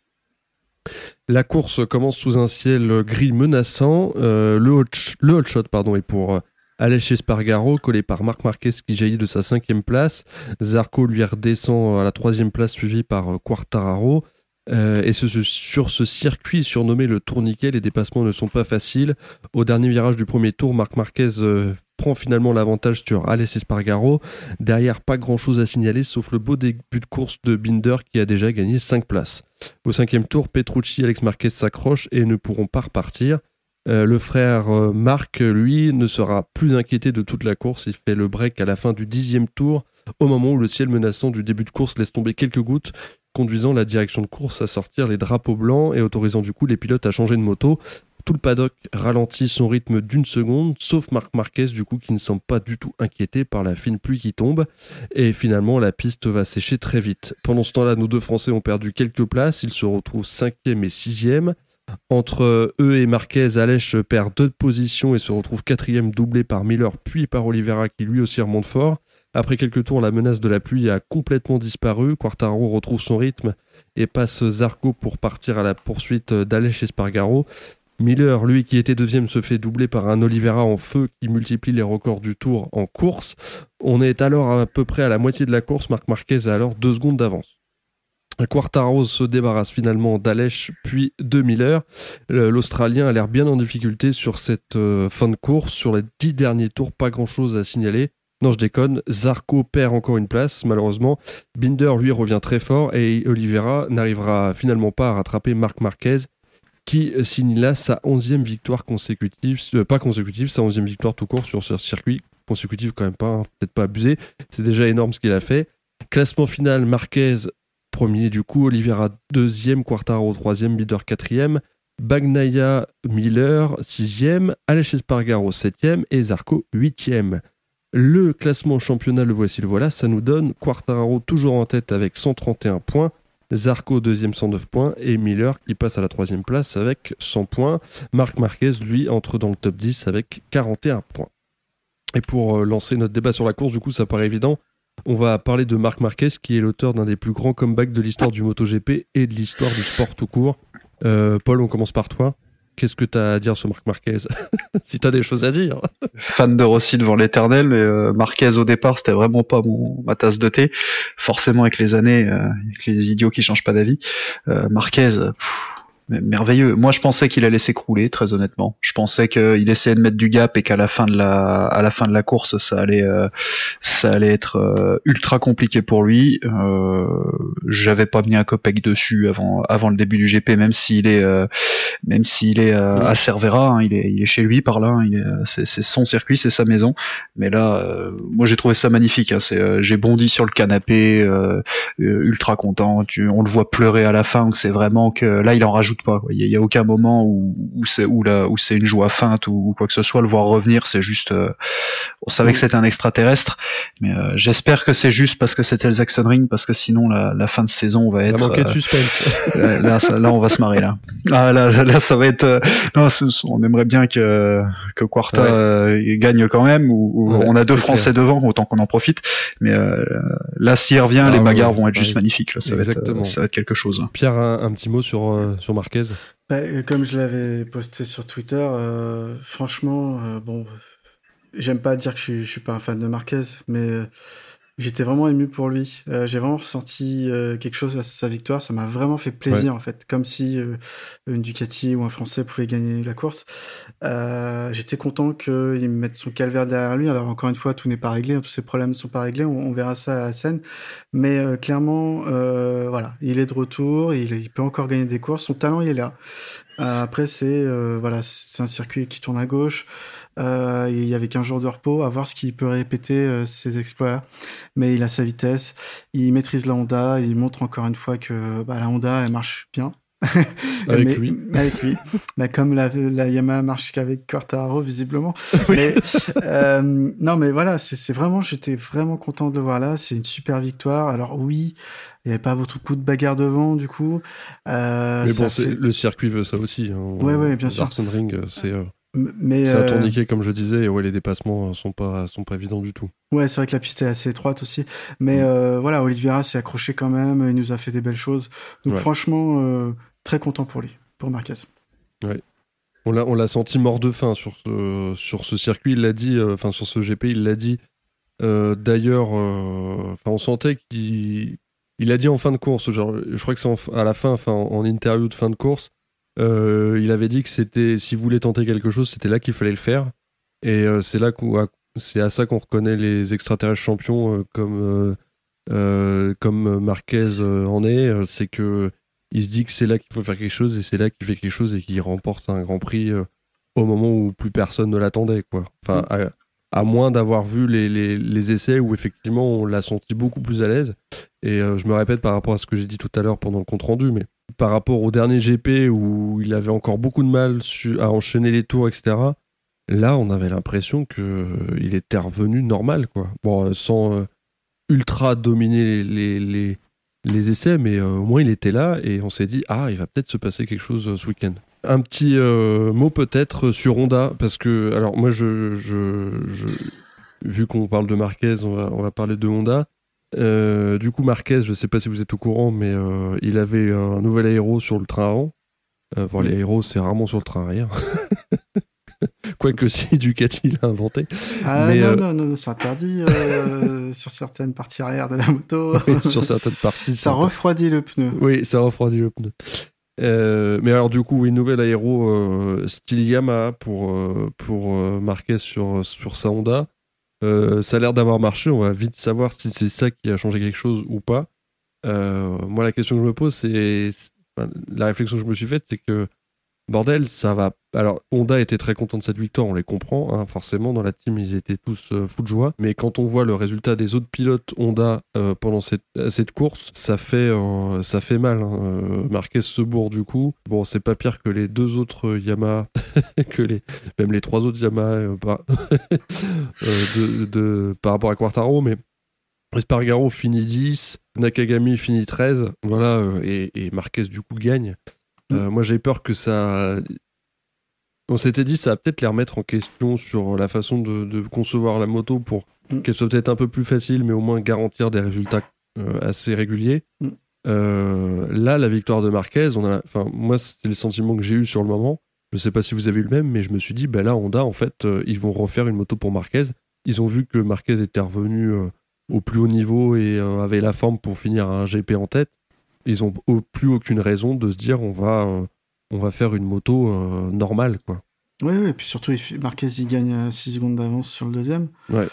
S3: La course commence sous un ciel gris menaçant. le, hot, shot est pour Alex Espargaro, collé par Marc Marquez qui jaillit de sa cinquième place. Zarco lui redescend à la troisième place, suivi par Quartararo. Euh, et ce, sur ce circuit surnommé le tourniquet, les dépassements ne sont pas faciles. Au dernier virage du premier tour, Marc Marquez euh, prend finalement l'avantage sur Alès Espargaro. Derrière, pas grand chose à signaler, sauf le beau début de course de Binder qui a déjà gagné 5 places. Au cinquième tour, Petrucci et Alex Marquez s'accrochent et ne pourront pas repartir. Euh, le frère Marc, lui, ne sera plus inquiété de toute la course. Il fait le break à la fin du dixième tour, au moment où le ciel menaçant du début de course laisse tomber quelques gouttes conduisant la direction de course à sortir les drapeaux blancs et autorisant du coup les pilotes à changer de moto. Tout le paddock ralentit son rythme d'une seconde, sauf Marc Marquez du coup qui ne semble pas du tout inquiété par la fine pluie qui tombe. Et finalement la piste va sécher très vite. Pendant ce temps-là, nos deux Français ont perdu quelques places, ils se retrouvent cinquième et sixième. Entre eux et Marquez, Alèche perd deux positions et se retrouve quatrième doublé par Miller puis par Oliveira qui lui aussi remonte fort. Après quelques tours, la menace de la pluie a complètement disparu. Quartaro retrouve son rythme et passe Zarco pour partir à la poursuite d'Alech Espargaro. Miller, lui qui était deuxième, se fait doubler par un Oliveira en feu qui multiplie les records du tour en course. On est alors à peu près à la moitié de la course. Marc Marquez a alors deux secondes d'avance. Quartaro se débarrasse finalement d'Alech puis de Miller. L'Australien a l'air bien en difficulté sur cette euh, fin de course. Sur les dix derniers tours, pas grand chose à signaler. Non, je déconne. Zarco perd encore une place, malheureusement. Binder, lui, revient très fort et Oliveira n'arrivera finalement pas à rattraper Marc Marquez, qui signe là sa onzième victoire consécutive, euh, pas consécutive, sa onzième victoire tout court sur ce circuit. Consécutive, quand même pas, hein, peut-être pas abusé. C'est déjà énorme ce qu'il a fait. Classement final, Marquez premier. Du coup, Oliveira deuxième, Quartaro troisième, Bider quatrième, Bagnaia Miller sixième, Alex Espargaro septième et Zarco huitième. Le classement championnat, le voici, le voilà, ça nous donne Quartararo toujours en tête avec 131 points, Zarco deuxième 109 points et Miller qui passe à la troisième place avec 100 points. Marc Marquez, lui, entre dans le top 10 avec 41 points. Et pour euh, lancer notre débat sur la course, du coup, ça paraît évident. On va parler de Marc Marquez, qui est l'auteur d'un des plus grands comebacks de l'histoire du MotoGP et de l'histoire du sport tout court. Euh, Paul, on commence par toi. Qu'est-ce que tu as à dire sur Marc Marquez Si tu as des choses à dire.
S5: Fan de Rossi devant l'éternel, mais euh, Marquez au départ, c'était vraiment pas mon, ma tasse de thé. Forcément, avec les années, euh, avec les idiots qui changent pas d'avis, euh, Marquez, merveilleux. Moi, je pensais qu'il allait s'écrouler, très honnêtement. Je pensais qu'il essayait de mettre du gap et qu'à la fin de la, à la fin de la course, ça allait, euh, ça allait être euh, ultra compliqué pour lui. Euh, J'avais pas mis un copec dessus avant, avant le début du GP, même s'il est, euh, même s'il est à Cervera, hein, il est, il est chez lui par là. Hein, c'est, son circuit, c'est sa maison. Mais là, moi, j'ai trouvé ça magnifique. Hein, c'est, j'ai bondi sur le canapé, ultra content. Tu, on le voit pleurer à la fin. C'est vraiment que là, il en rajoute pas. Il y, a aucun moment où, où c'est où là où c'est une joie feinte ou, quoi que ce soit. Le voir revenir, c'est juste. Euh, on savait que c'était un extraterrestre, mais euh, j'espère que c'est juste parce que c'était le Jackson Ring, parce que sinon la, la fin de saison va être.
S3: Manquer de euh, suspense.
S5: là, là, on va se marrer là. Ah, là, là, ça va être. non, on aimerait bien que que Quarta gagne quand même. Ou, on a deux Français devant, autant qu'on en profite. Mais là, s'il revient, ah les bagarres vont être juste magnifiques. Là, ça, va être, ça va être quelque chose.
S3: Pierre, un, un petit mot sur sur
S4: Bah, euh, comme je l'avais posté sur Twitter, euh, franchement, euh, bon, j'aime pas dire que je je suis pas un fan de Marquez, mais J'étais vraiment ému pour lui. Euh, j'ai vraiment ressenti euh, quelque chose à sa victoire. Ça m'a vraiment fait plaisir, en fait. Comme si euh, une Ducati ou un Français pouvait gagner la course. J'étais content qu'il mette son calvaire derrière lui. Alors, encore une fois, tout n'est pas réglé. Hein, tous ces problèmes ne sont pas réglés. On, verra ça à la scène. Mais clairement, voilà, il est de retour. Il, il, peut encore gagner des courses. Son talent, il est là. après, c'est voilà, c'est un circuit qui tourne à gauche. Euh, il y avait 15 jours de repos, à voir ce qu'il peut répéter euh, ses exploits. Mais il a sa vitesse, il maîtrise la Honda, il montre encore une fois que bah, la Honda, elle marche bien.
S3: avec lui.
S4: Avec lui. bah, comme la, la Yamaha marche qu'avec Quartaro, visiblement. mais, euh, non, mais voilà, c'est vraiment, j'étais vraiment content de le voir là. C'est une super victoire. Alors oui, il n'y avait pas beaucoup de bagarre devant, du coup.
S3: Euh, mais bon, le circuit veut ça aussi. Hein.
S4: Ouais, ouais, bien sûr.
S3: Ring, c'est. Euh,
S4: mais
S3: c'est un euh, tourniquet comme je disais et ouais les dépassements sont pas sont pas évidents du tout.
S4: Ouais c'est vrai que la piste est assez étroite aussi mais mm. euh, voilà Oliveira s'est accroché quand même il nous a fait des belles choses donc franchement euh, très content pour lui pour Marquez.
S3: Ouais. On l'a on l'a senti mort de faim sur ce sur ce circuit il l'a dit enfin sur ce GP il l'a dit d'ailleurs on sentait qu'il il a dit en fin de course genre je crois que c'est à la fin enfin en interview de fin de course euh, il avait dit que c'était, si vous voulez tenter quelque chose, c'était là qu'il fallait le faire. Et euh, c'est là c'est à ça qu'on reconnaît les extraterrestres champions euh, comme comme Marquez en est. c'est que il se dit que c'est là qu'il faut faire quelque chose et c'est là qu'il fait quelque chose et qu'il remporte un Grand Prix au moment où plus personne ne l'attendait, quoi. Enfin, mm. à, moins d'avoir vu les, les, les, essais où effectivement on l'a senti beaucoup plus à l'aise. Et je me répète par rapport à ce que j'ai dit tout à l'heure pendant le compte rendu, mais par rapport au dernier GP où il avait encore beaucoup de mal à enchaîner les tours, etc. Là, on avait l'impression qu'il euh, était revenu normal, quoi. Bon, euh, sans euh, ultra dominer les, les, les, essais, mais au moins il était là et on s'est dit, ah, il va peut-être se passer quelque chose ce week-end. Un petit mot peut-être sur Honda, parce que, alors moi, je, vu qu'on parle de Marquez, on va, on va parler de Honda. Euh, du coup, Marquez, je sais pas si vous êtes au courant, mais euh, il avait un nouvel aéro sur le train avant. Euh, bon, les aéros, c'est rarement sur le train arrière. Quoique si Ducati l'a inventé.
S4: Ah mais, non, non, non, c'est interdit sur certaines parties arrière de la moto.
S3: sur certaines parties.
S4: Ça refroidit le pneu.
S3: Oui, ça refroidit le pneu. mais alors du coup, une nouvelle aéro style Yamaha pour, pour Marquez sur, sur sa Honda. Euh, ça a l'air d'avoir marché. On va vite savoir si c'est ça qui a changé quelque chose ou pas. Euh, moi, la question que je me pose, c'est la réflexion que je me suis faite, c'est que bordel, ça va. Alors, Honda était très content de cette victoire, on les comprend, hein, forcément, dans la team, ils étaient tous euh, fous de joie. Mais quand on voit le résultat des autres pilotes Honda euh, pendant cette, course, ça fait, euh, mal. Hein. Marquez se bourre du coup. Bon, c'est pas pire que les deux autres Yamaha, que les, même les trois autres Yamaha par rapport à Quartaro, mais Espargaro finit 10, Nakagami finit 13, voilà, et, et Marquez du coup gagne. Euh, moi, j'ai peur que ça. On s'était dit, ça va peut-être les remettre en question sur la façon de, concevoir la moto pour mm. qu'elle soit peut-être un peu plus facile, mais au moins garantir des résultats euh, assez réguliers. Mm. Euh, là, la victoire de Marquez, on a, enfin, moi, c'est le sentiment que j'ai eu sur le moment. Je sais pas si vous avez eu le même, mais je me suis dit, ben là, Honda, en fait, ils vont refaire une moto pour Marquez. Ils ont vu que Marquez était revenu au plus haut niveau et avait la forme pour finir un GP en tête. Ils ont plus aucune raison de se dire on va, euh, on va faire une moto euh, normale, quoi.
S4: Oui, oui, et puis surtout, Marquez, il gagne 6 secondes d'avance sur le deuxième.
S3: Ouais.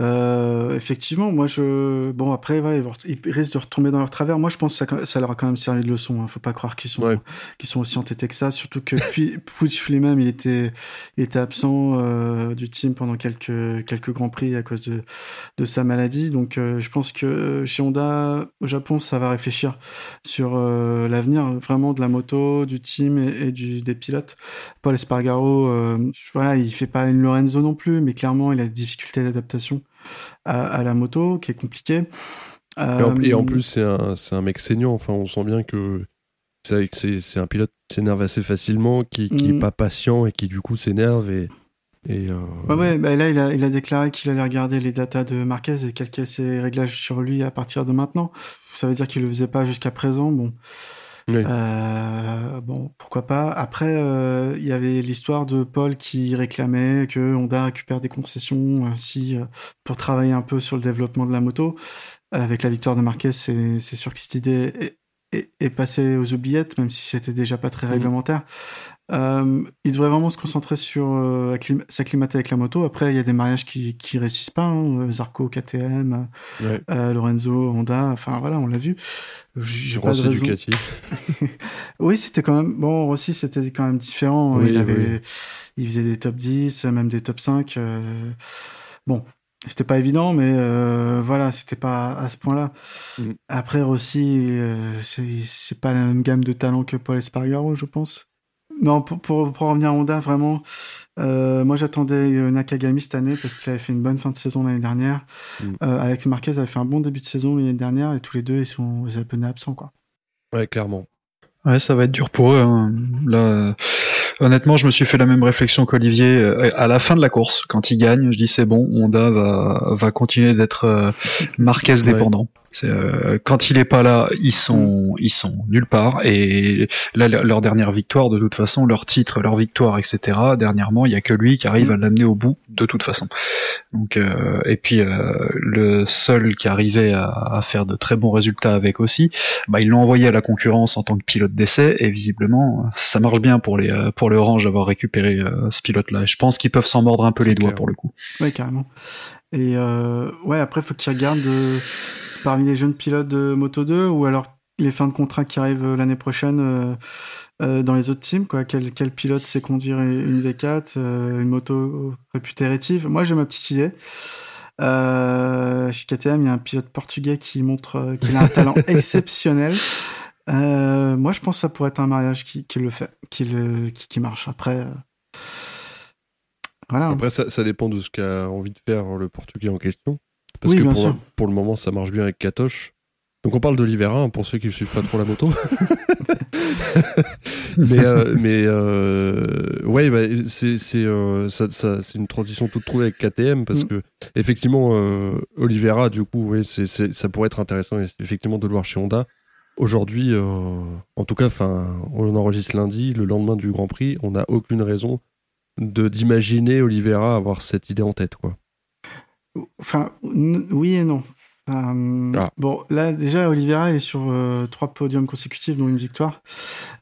S4: Euh, effectivement, moi je. Bon, après, voilà, ils risquent de retomber dans leur travers. Moi, je pense que ça, ça leur a quand même servi de leçon. Hein. Faut pas croire qu'ils sont, qu'ils sont aussi entêtés que ça. Surtout que Puig lui-même, il était, il était absent euh, du team pendant quelques, quelques grands prix à cause de, de sa maladie. Donc, euh, je pense que chez Honda, au Japon, ça va réfléchir sur euh, l'avenir vraiment de la moto, du team et, et du, des pilotes. Paul Espargaro, voilà, il fait pas une Lorenzo non plus, mais clairement, il a des difficultés d'adaptation à, la moto, qui est compliqué.
S3: Et en, euh, plus, c'est un, un, mec saignant. Enfin, on sent bien que c'est un pilote qui s'énerve assez facilement, qui, qui est mm. pas patient et qui du coup s'énerve et. Et
S4: euh, ouais, bah là, il a, il a déclaré qu'il allait regarder les datas de Marquez et calquer ses réglages sur lui à partir de maintenant. Ça veut dire qu'il le faisait pas jusqu'à présent. Bon, euh, bon, pourquoi pas. Après, euh, il y avait l'histoire de Paul qui réclamait que Honda récupère des concessions euh, si pour travailler un peu sur le développement de la moto. Avec la victoire de Marquez, c'est sûr que cette idée est, est, passée aux oubliettes, même si c'était déjà pas très mhm. réglementaire. Euh, il devrait vraiment se concentrer sur euh, s'acclimater avec la moto. Après, il y a des mariages qui qui réussissent pas. Hein. Euh, Zarco, KTM, euh, Lorenzo, Honda. Enfin voilà, on l'a vu.
S3: De Ducati.
S4: oui, c'était quand même bon. Rossi, c'était quand même différent. il avait, il faisait des top 10, même des top 5. Bon, c'était pas évident, mais euh, voilà, c'était pas à ce point-là. Mm. Après, Rossi, euh, c'est pas la même gamme de talent que Paul Espargaro, je pense. Non, pour, pour, pour revenir à Honda, vraiment, euh, moi j'attendais Nakagami cette année parce qu'il avait fait une bonne fin de saison l'année dernière. Mm. Euh, Alex Marquez avait fait un bon début de saison l'année dernière et tous les deux ils sont ils peu absents quoi.
S3: Ouais, clairement.
S5: Ouais, ça va être dur pour eux. Hein. Là, honnêtement, je me suis fait la même réflexion qu'Olivier euh, à la fin de la course. Quand il gagne, je dis c'est bon, Honda va va continuer d'être Marquez dépendant. Euh, quand il est pas là, ils sont ils sont nulle part et là leur dernière victoire de toute façon, leur titre, leur victoire, etc. Dernièrement, il y a que lui qui arrive mm. à l'amener au bout de toute façon. Donc euh, et puis euh, le seul qui arrivait à, à, faire de très bons résultats avec aussi, bah ils l'ont envoyé à la concurrence en tant que pilote d'essai et visiblement ça marche bien pour les pour le Orange d'avoir récupéré ce pilote là. Je pense qu'ils peuvent s'en mordre un peu les doigts pour le coup.
S4: Oui carrément. Et ouais après faut qu'ils regardent parmi les jeunes pilotes de Moto 2 ou alors les fins de contrat qui arrivent euh, l'année prochaine euh, euh, dans les autres teams quoi? Quel, quel pilote sait conduire une V4 une moto réputée rétive? Moi j'ai ma petite idée. Chez KTM il y a un pilote portugais qui montre qu'il a un talent exceptionnel. Moi je pense que ça pourrait être un mariage qui, qui le fait qui, le, qui, qui marche. Après voilà.
S3: Après, ça, ça dépend de ce qu'a envie de faire le Portugais en question. Parce que pour, pour, le moment, ça marche bien avec Katoche. Donc on parle d'Olivera hein, pour ceux qui ne suivent pas trop la moto. mais euh, mais euh, ouais, bah, c'est c'est euh, ça, ça, une transition toute trouvée avec KTM parce mm. que effectivement euh, Olivera du coup ouais, c'est ça pourrait être intéressant effectivement de le voir chez Honda. Aujourd'hui, euh, en tout cas, enfin, on enregistre lundi, le lendemain du Grand Prix, on n'a aucune raison de d'imaginer Olivera avoir cette idée en tête quoi.
S4: Enfin, oui et non. Euh, ah. Bon, là déjà, Oliveira est sur euh, trois podiums consécutifs, dont une victoire.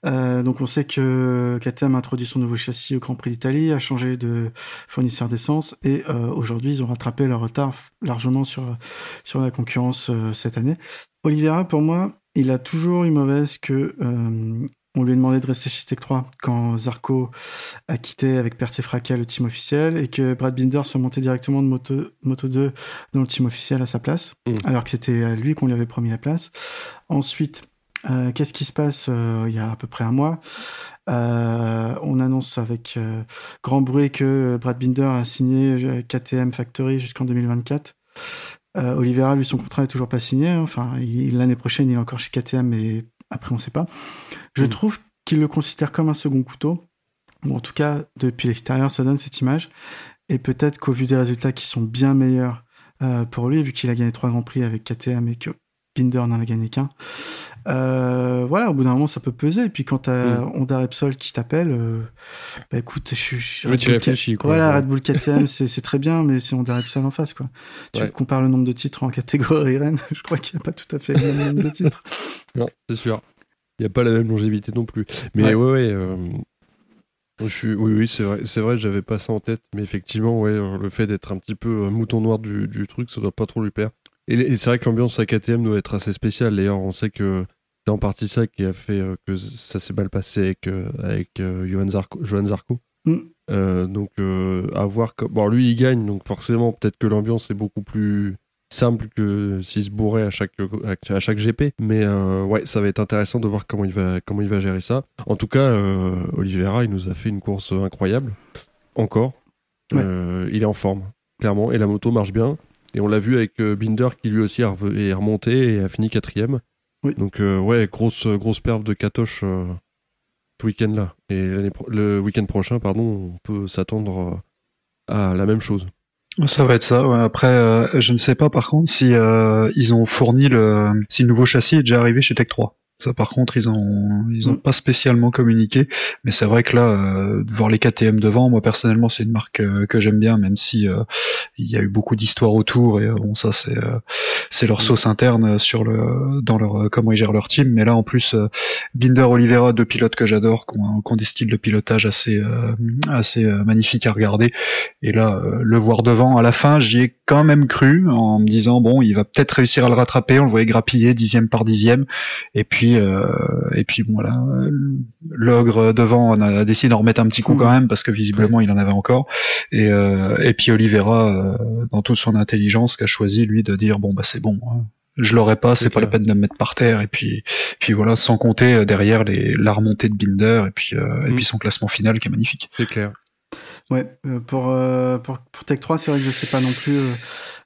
S4: Euh, donc on sait que KTM a introduit son nouveau châssis au Grand Prix d'Italie, a changé de fournisseur d'essence et aujourd'hui ils ont rattrapé leur retard largement sur sur la concurrence cette année. Oliveira, pour moi, il a toujours eu mauvaise que on lui a demandé de rester chez Tech 3 quand Zarco a quitté avec perte et fracas le team officiel et que Brad Binder soit monté directement de Moto, Moto 2 dans le team officiel à sa place,
S3: Mm.
S4: alors que c'était à lui qu'on lui avait promis la place. Ensuite, euh, qu'est-ce qui se passe euh, il y a à peu près un mois? Euh, On annonce avec euh, grand bruit que Brad Binder a signé euh, KTM Factory jusqu'en 2024. Euh, Oliveira, lui, son contrat est toujours pas signé. hein. Enfin, l'année prochaine, il est encore chez KTM, mais après, on sait pas. Je
S3: Mm.
S4: trouve qu'il le considère comme un second couteau. Ou en tout cas, depuis l'extérieur, ça donne cette image. Et peut-être qu'au vu des résultats qui sont bien meilleurs euh, pour lui, vu qu'il a gagné trois grands prix avec KTM et que Binder n'en a gagné qu'un. Euh, voilà, au bout d'un moment, ça peut peser. Et puis quand t'as
S3: Mm.
S4: Honda Repsol qui t'appelle, euh, bah écoute, je suis.
S3: tu réfléchis, quoi.
S4: Voilà,
S3: Ouais.
S4: Red Bull KTM, c'est très bien, mais c'est Honda Repsol en face, quoi. Tu
S3: Ouais.
S4: compares le nombre de titres en catégorie Rennes, je crois qu'il n'y a pas tout à fait le même nombre de titres.
S3: Non, c'est sûr. Il n'y a pas la même longévité non plus. Mais
S4: Ouais.
S3: ouais, ouais. euh, je suis, oui, oui, c'est vrai, c'est vrai, j'avais pas ça en tête. Mais effectivement, ouais, euh, le fait d'être un petit peu mouton noir du, du truc, ça doit pas trop lui plaire. Et, c'est vrai que l'ambiance à KTM doit être assez spéciale. D'ailleurs, on sait que c'est en partie ça qui a fait euh, que ça s'est mal passé avec, euh, avec euh, Johan Zarco. Johan Zarco.
S4: Mm.
S3: Euh, donc, euh, à voir. Bon, lui, il gagne, donc forcément, peut-être que l'ambiance est beaucoup plus simple que s'il se bourrait à chaque, à chaque GP. Mais euh, ouais, ça va être intéressant de voir comment il va, comment il va gérer ça. En tout cas, Oliveira, il nous a fait une course incroyable. Encore.
S4: Ouais.
S3: Il est en forme, clairement. Et la moto marche bien. Et on l'a vu avec euh, Binder qui lui aussi est remonté et a fini quatrième.
S4: Oui.
S3: Donc euh, ouais, grosse, grosse perf de Katoche euh, ce week-end-là. Et l'année pro- le week-end prochain, pardon, on peut s'attendre euh, à la même chose.
S5: Ça va être ça. ouais. Après, euh, je ne sais pas par contre si euh, ils ont fourni le si le nouveau châssis est déjà arrivé chez Tech 3. Ça, par contre, ils ont ils ont
S4: Mm.
S5: pas spécialement communiqué, mais c'est vrai que là, euh, voir les KTM devant, moi personnellement, c'est une marque euh, que j'aime bien, même si euh, il y a eu beaucoup d'histoires autour et euh, bon, ça c'est euh, c'est leur sauce interne sur le dans leur euh, comment ils gèrent leur team. Mais là, en plus, euh, Binder, Oliveira, deux pilotes que j'adore, qui ont, ont des styles de pilotage assez euh, assez euh, magnifiques à regarder. Et là, euh, le voir devant, à la fin, j'y ai quand même cru en me disant bon, il va peut-être réussir à le rattraper. On le voyait grappiller dixième par dixième. Et puis, euh, et puis bon, voilà, l'ogre devant on a décidé d'en remettre un petit coup
S4: Mhm.
S5: quand même parce que visiblement il en avait encore. Et, euh, et puis Oliveira, euh, dans toute son intelligence, qui a choisi lui de dire bon bah c'est bon. hein. Je l'aurais pas, c'est pas la peine de me mettre par terre. Et puis, puis voilà, sans compter derrière les, la remontée de Binder et puis, euh, et puis son classement final qui est magnifique.
S3: C'est clair.
S4: Ouais, pour, euh, pour, pour Tech 3, c'est vrai que je sais pas non plus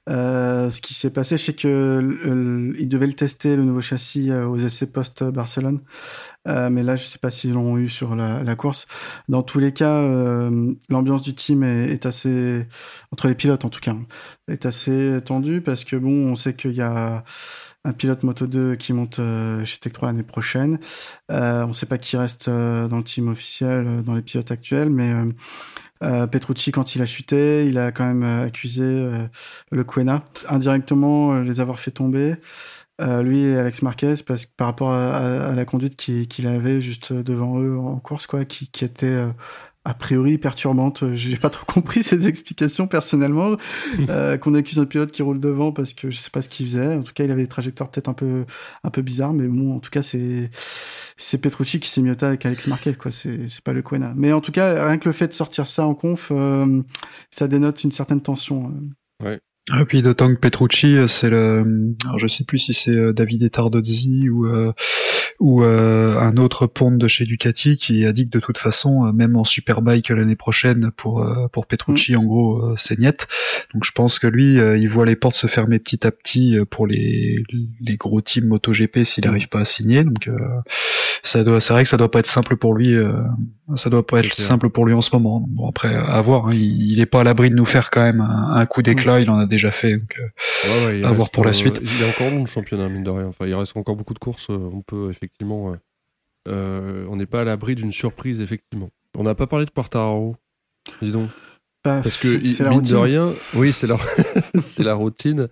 S4: euh, ce qui s'est passé. Sais que euh, ils devaient le tester, le nouveau châssis, euh, aux essais post-Barcelone. Euh, mais là, je sais pas s'ils l'ont eu sur la, la course. Dans tous les cas, euh, l'ambiance du team est, est assez, entre les pilotes en tout cas, est assez tendue parce que bon, on sait qu'il y a un pilote Moto 2 qui monte chez Tech 3 l'année prochaine. On sait pas qui reste dans le team officiel, dans les pilotes actuels, mais euh, Petrucci, quand il a chuté, il a quand même euh, accusé euh, le Quena, indirectement euh, les avoir fait tomber. Euh, lui et Alex Marquez, parce que par rapport à, à- à la conduite qu'il avait juste devant eux en course, quoi, qui, qui était euh, a priori perturbante. J'ai pas trop compris ces explications personnellement. euh, Qu'on accuse un pilote qui roule devant parce que je sais pas ce qu'il faisait. En tout cas, il avait des trajectoires peut-être un peu un peu bizarres, mais bon, en tout cas, c'est c'est Petrucci qui s'est miauté avec Alex Marquez, quoi. C'est pas le Quena. Mais en tout cas, rien que le fait de sortir ça en conf, euh, ça dénote une certaine tension. euh.
S5: Et puis d'autant que Petrucci, euh, c'est le, alors je sais plus si c'est David Etardozzi ou euh, ou euh, un autre ponte de chez Ducati qui a dit que de toute façon, euh, même en Superbike l'année prochaine pour euh, pour Petrucci, en gros, euh, c'est niet. Donc je pense que lui, euh, il voit les portes se fermer petit à petit euh, pour les les gros teams MotoGP s'il n'arrive pas à signer. Donc euh, ça doit, c'est vrai que ça doit pas être simple pour lui. euh, ça doit pas être simple pour lui en ce moment. Donc, Bon après, à voir. hein, il, il est pas à l'abri de nous faire quand même un, un coup d'éclat. Il en a déjà fait. Donc, euh,
S3: Ouais,
S5: À voir pour la suite.
S3: Il est encore long le championnat, mine de rien. Enfin, il reste encore beaucoup de courses. On peut effectivement. Euh, euh, on n'est pas à l'abri d'une surprise, effectivement. On n'a pas parlé de Quartararo. Dis donc.
S4: Bah,
S3: Parce que, il- mine de rien, oui, c'est la, c'est la routine.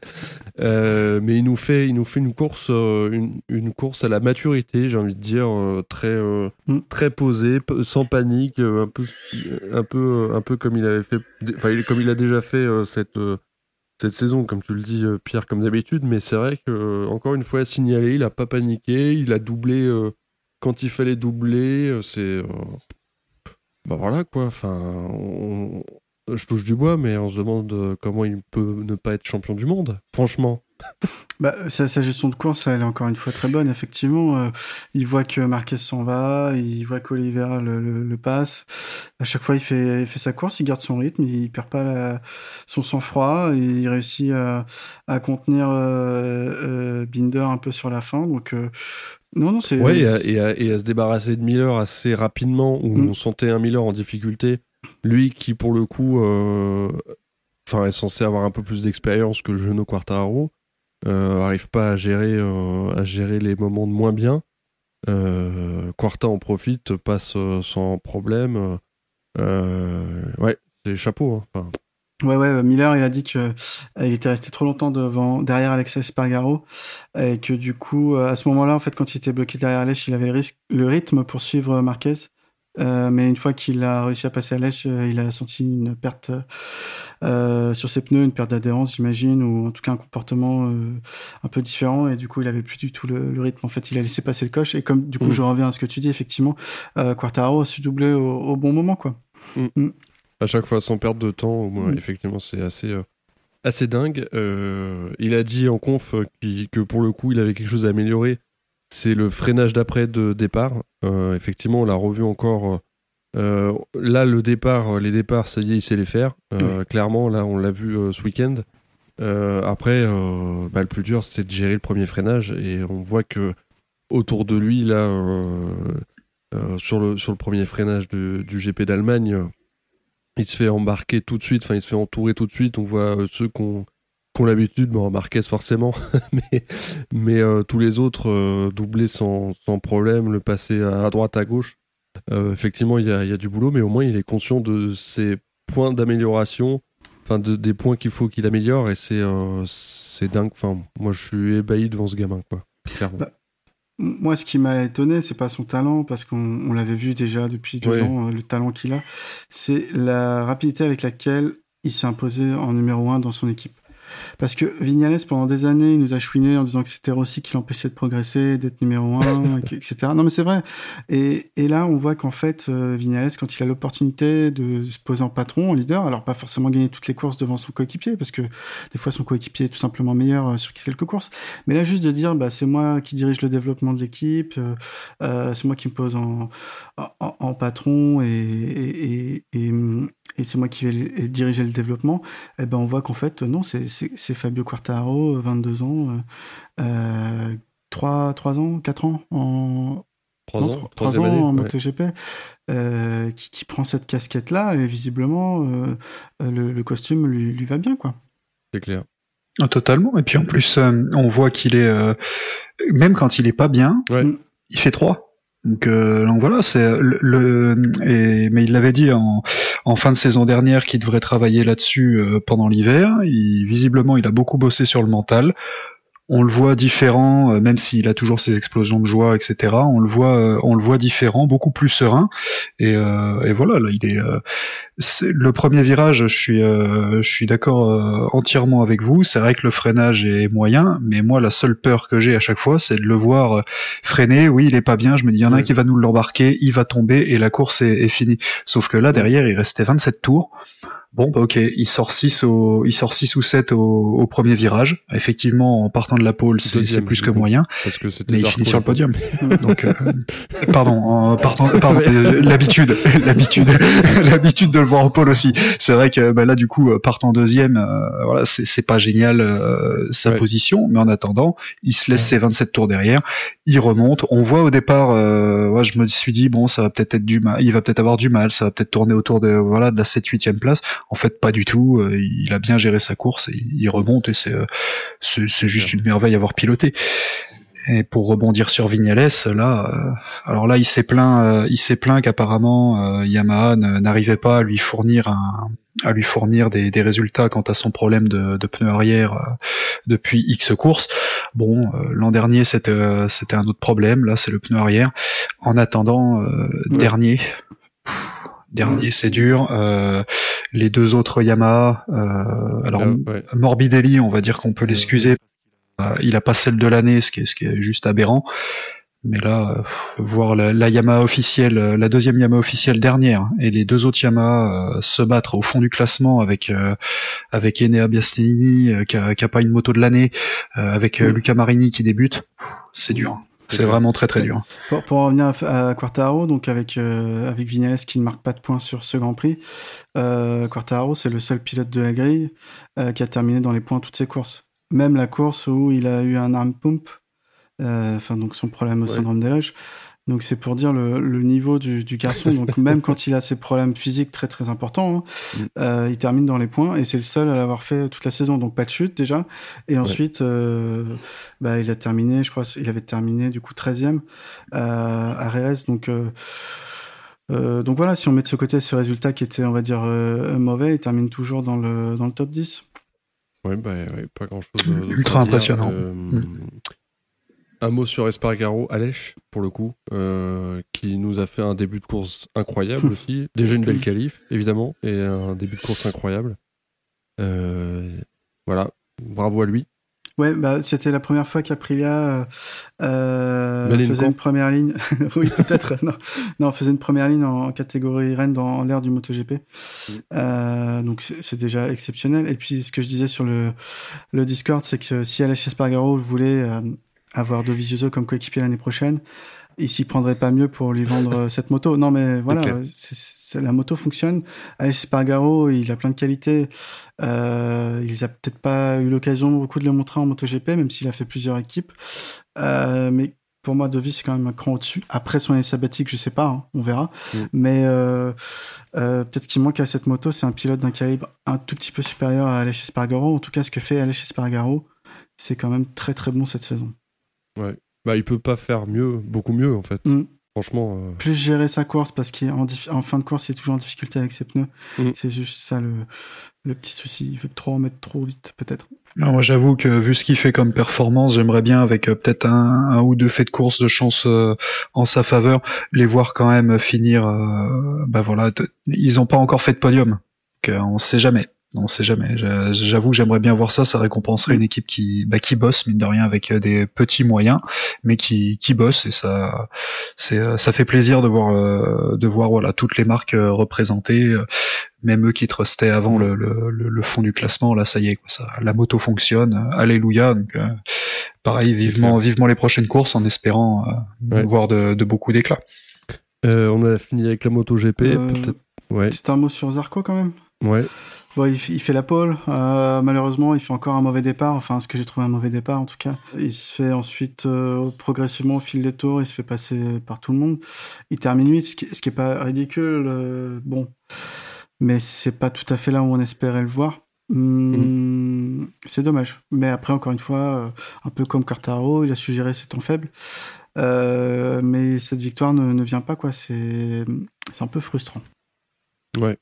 S3: Euh, mais il nous fait, il nous fait une course, une, une course à la maturité, j'ai envie de dire, très,
S4: Mm.
S3: très posée, sans panique, un peu, un peu, un peu comme il avait fait, enfin, comme il a déjà fait cette, cette saison, comme tu le dis, euh, Pierre, comme d'habitude. Mais c'est vrai que, euh, encore une fois, signalé, il a pas paniqué, il a doublé. euh, quand il fallait doubler, c'est. bah voilà quoi. Enfin, je touche du bois, mais on se demande comment il peut ne pas être champion du monde. Franchement.
S4: Bah, sa, sa gestion de course, elle est encore une fois très bonne, effectivement. Euh, il voit que Marquez s'en va, il voit qu'Oliveira le, le, le passe. À chaque fois, il fait, il fait sa course, il garde son rythme, il perd pas la- son sang-froid, il réussit à, à contenir euh, euh, Binder un peu sur la fin. Donc, non, non, c'est.
S3: Ouais, et à, et à- et à se débarrasser de Miller assez rapidement, où
S4: Mm.
S3: on sentait un Miller en difficulté. Lui qui, pour le coup, enfin, est censé avoir un peu plus d'expérience que le genou Quartararo, arrive pas à gérer, euh, à gérer les moments de moins bien. Euh, Quarta en profite, passe euh, sans problème. Euh, ouais, c'est chapeau. hein. Enfin,
S4: Ouais, ouais, Miller, il a dit que euh, il était resté trop longtemps devant, derrière Alexa Espargaro, et que du coup, euh, à ce moment-là, en fait, quand il était bloqué derrière Lèche, il avait le rythme pour suivre Marquez. Euh, mais une fois qu'il a réussi à passer à Lèche, euh, il a senti une perte euh, sur ses pneus, une perte d'adhérence, j'imagine, ou en tout cas un comportement un peu différent, et du coup, il avait plus du tout le, le rythme. En fait, il a laissé passer le coche, et comme du coup,
S3: Mm.
S4: je reviens à ce que tu dis, effectivement, Quartaro a su doubler au, au bon moment, quoi.
S3: à chaque fois sans perdre de temps, au moins,
S4: Mm.
S3: effectivement, c'est assez, assez dingue. Il a dit en conf que pour le coup, il avait quelque chose à améliorer. C'est le freinage d'après de départ. Euh, effectivement, on l'a revu encore. euh, là, le départ, euh, les départs, ça y est, il sait les faire. Euh, Clairement, là, on l'a vu ce week-end. Après, bah, le plus dur, c'est de gérer le premier freinage. Et on voit que autour de lui, là, sur, le, sur le premier freinage de- du GP d'Allemagne, il se fait embarquer tout de suite, enfin il se fait entourer tout de suite. On voit ceux qui ont, qui ont l'habitude, bon Marquez forcément, mais, mais euh, tous les autres euh, doubler sans, sans problème, le passer à, à droite, à gauche. Euh, effectivement, il y a, il y a du boulot, mais au moins il est conscient de ses points d'amélioration, enfin de, des points qu'il faut qu'il améliore, et c'est euh, c'est dingue. Enfin, moi je suis ébahi devant ce gamin, quoi. Clairement.
S4: Bah, Moi, ce qui m'a étonné, c'est pas son talent, parce qu'on on l'avait vu déjà depuis deux
S3: Ouais.
S4: ans, le talent qu'il a. C'est la rapidité avec laquelle il s'est imposé en numéro un dans son équipe. Parce que Vignales, pendant des années, il nous a chouiné en disant que c'était Rossi qui l'empêchait de progresser, d'être numéro un, etc. Non, mais c'est vrai. Et, et là, on voit qu'en fait, euh, Vignales, quand il a l'opportunité de se poser en patron, en leader, alors pas forcément gagner toutes les courses devant son coéquipier, parce que des fois, son coéquipier est tout simplement meilleur euh, sur quelques courses. Mais là, juste de dire, bah, c'est moi qui dirige le développement de l'équipe, euh, euh, c'est moi qui me pose en, en, en patron et, et, et, et, et c'est moi qui vais diriger le développement, eh ben, on voit qu'en fait, non, c'est, Fabio Quartararo, 22 ans, euh, euh, 3, 3 ans, 4 ans en,
S3: Trois
S4: non,
S3: ans,
S4: en
S3: ouais.
S4: MotoGP, euh, qui, qui prend cette casquette-là et visiblement, euh, le, le costume lui, lui va bien, quoi.
S3: c'est clair.
S5: Ah, Totalement. Et puis en plus, euh, on voit qu'il est, euh, même quand il est pas bien,
S3: Ouais.
S5: il fait 3. Donc, euh, voilà, c'est le, le- et, mais il l'avait dit en, en fin de saison dernière qu'il devrait travailler là-dessus euh, pendant l'hiver. Visiblement, il a beaucoup bossé sur le mental. On le voit différent, euh, même s'il a toujours ses explosions de joie, etc. On le voit, euh, on le voit différent, beaucoup plus serein. Et, euh, et voilà, là, il est, euh, le premier virage. Je suis, euh, je suis d'accord euh, entièrement avec vous. C'est vrai que le freinage est moyen, mais moi, la seule peur que j'ai à chaque fois, c'est de le voir freiner. Oui, il est pas bien. Je me dis, il y en a un qui va nous l'embarquer, il va tomber et la course est, est finie. Sauf que là, derrière, il restait 27 tours. Bon, bah ok, il sort 6 au, il sort 6 ou 7 au, au premier virage. Effectivement, en partant de la pole, c'est plus que
S3: coup.
S5: moyen.
S3: Parce que c'était
S5: Mais il finit sur le podium. Donc, euh, pardon, en partant, pardon, euh, l'habitude, l'habitude, l'habitude de le voir en pole aussi. C'est vrai que bah, là, du coup, euh, partant deuxième, euh, voilà, c'est c'est pas génial euh, sa
S3: Ouais.
S5: position, mais en attendant, il se laisse ses 27 tours derrière, il remonte. On voit au départ, euh, ouais, je me suis dit bon, ça va peut-être être du mal, il va peut-être avoir du mal, ça va peut-être tourner autour de voilà de la 7 8 place. En fait, pas du tout. euh, Il a bien géré sa course, et il remonte et c'est euh, c'est juste une merveille à avoir piloté. Et pour rebondir sur Vignales, là, euh, alors là, il s'est plaint, euh, il s'est plaint qu'apparemment euh, Yamaha n'arrivait pas à lui fournir un, à lui fournir des, des résultats quant à son problème de, de pneu arrière euh, depuis X courses. Bon, euh, l'an dernier c'était euh, c'était un autre problème, là c'est le pneu arrière. En attendant, euh,
S4: Ouais.
S5: dernier. Dernier, c'est dur. Euh, les deux autres Yamaha, euh, alors
S3: Euh, ouais.
S5: Morbidelli, on va dire qu'on peut l'excuser. Euh, il a pas celle de l'année, ce qui est, ce qui est juste aberrant. Mais là, euh, voir la, la, Yamaha officielle, euh, la deuxième Yamaha officielle dernière, et les deux autres Yamaha euh, se battre au fond du classement avec avec Enea Biastini qui, a, qui a pas une moto de l'année, avec Luca Marini qui débute, c'est dur. C'est vraiment très très dur.
S4: Pour, pour revenir à, Quartaro, donc avec avec Vinales qui ne marque pas de points sur ce Grand Prix, Quartaro c'est le seul pilote de la grille qui a terminé dans les points toutes ses courses. Même la course où il a eu un arm pump, euh, enfin donc son problème au syndrome des loges. Donc c'est pour dire le, niveau du, garçon. Donc même quand il a ses problèmes physiques très très importants, hein, mm. euh, il termine dans les points et c'est le seul à l'avoir fait toute la saison. Donc pas de chute déjà. Et ensuite, euh, bah, il a terminé, je crois, il avait terminé du coup 13e à Reyes. Donc donc voilà, si on met de ce côté ce résultat qui était, on va dire, mauvais, il termine toujours dans le, dans le top 10.
S3: Ouais, bah, pas grand chose.
S5: Ultra impressionnant. Mm.
S3: Un mot sur Espargaro, Alèche, pour le coup, euh, qui nous a fait un début de course incroyable aussi. Déjà une belle qualif, évidemment, et un début de course incroyable. Euh, voilà, bravo à lui.
S4: Ouais, bah, c'était la première fois qu'Aprilia euh, faisait une première ligne. oui, peut-être. non. non, faisait une première ligne en catégorie Rennes dans l'ère du MotoGP. Mm. donc c'est déjà exceptionnel. Et puis ce que je disais sur le, le Discord, c'est que si Aleix Espargaro voulait avoir Dovizioso comme coéquipier l'année prochaine, il s'y prendrait pas mieux pour lui vendre euh, cette moto. Non, mais voilà, la moto fonctionne. Alex Spargaro, il a plein de qualités. Euh, il a peut-être pas eu l'occasion beaucoup de le montrer en MotoGP, même s'il a fait plusieurs équipes. Euh, mais pour moi, Devis, c'est quand même un cran au-dessus. Après son année sabbatique, je sais pas, hein, on verra. Mm. Mais euh, euh, peut-être qu'il manque à cette moto, c'est un pilote d'un calibre un tout petit peu supérieur à Alex Spargaro. En tout cas, ce que fait Alex Spargaro, c'est quand même très très bon cette saison.
S3: Ouais. Bah, il peut pas faire mieux, beaucoup mieux en fait. Mm. Franchement. Euh,
S4: Plus gérer sa course parce qu'en en fin de course, il est toujours en difficulté avec ses pneus. Mm. C'est juste ça le, le petit souci. Il veut trop en mettre trop vite, peut-être.
S5: moi, j'avoue que vu ce qu'il fait comme performance, j'aimerais bien avec euh, peut-être un, un, ou deux faits de course de chance euh, en sa faveur, les voir quand même finir. bah voilà, ils ont pas encore fait de podium. On sait jamais. On sait jamais. J'avoue que j'aimerais bien voir ça. Ça récompenserait une équipe qui, bah, qui bosse mine de rien avec euh, des petits moyens, mais qui, qui bosse et ça, c'est, euh, ça fait plaisir de voir, euh, de voir voilà toutes les marques représentées, même eux qui trustaient avant le, le, le, fond du classement. Là, ça y est, quoi, ça, la moto fonctionne. Alléluia. Donc, pareil, vivement, vivement les prochaines courses en espérant voir de, de beaucoup d'éclats.
S3: on a fini avec la moto GP.
S4: Ouais. C'est un mot sur Zarco quand même.
S3: Ouais.
S4: Bon, il, fait la pole. Euh, malheureusement, il fait encore un mauvais départ. Enfin, ce que j'ai trouvé un mauvais départ, en tout cas. Il se fait ensuite, euh, progressivement, au fil des tours, il se fait passer par tout le monde. Il termine 8, ce qui, ce est pas ridicule. Euh, bon. Mais c'est pas tout à fait là où on espérait le voir. Hum, C'est dommage. Mais après, encore une fois, un peu comme Cartaro, il a suggéré ses temps faibles. mais cette victoire ne, ne vient pas, quoi. C'est un peu frustrant.
S3: Ouais.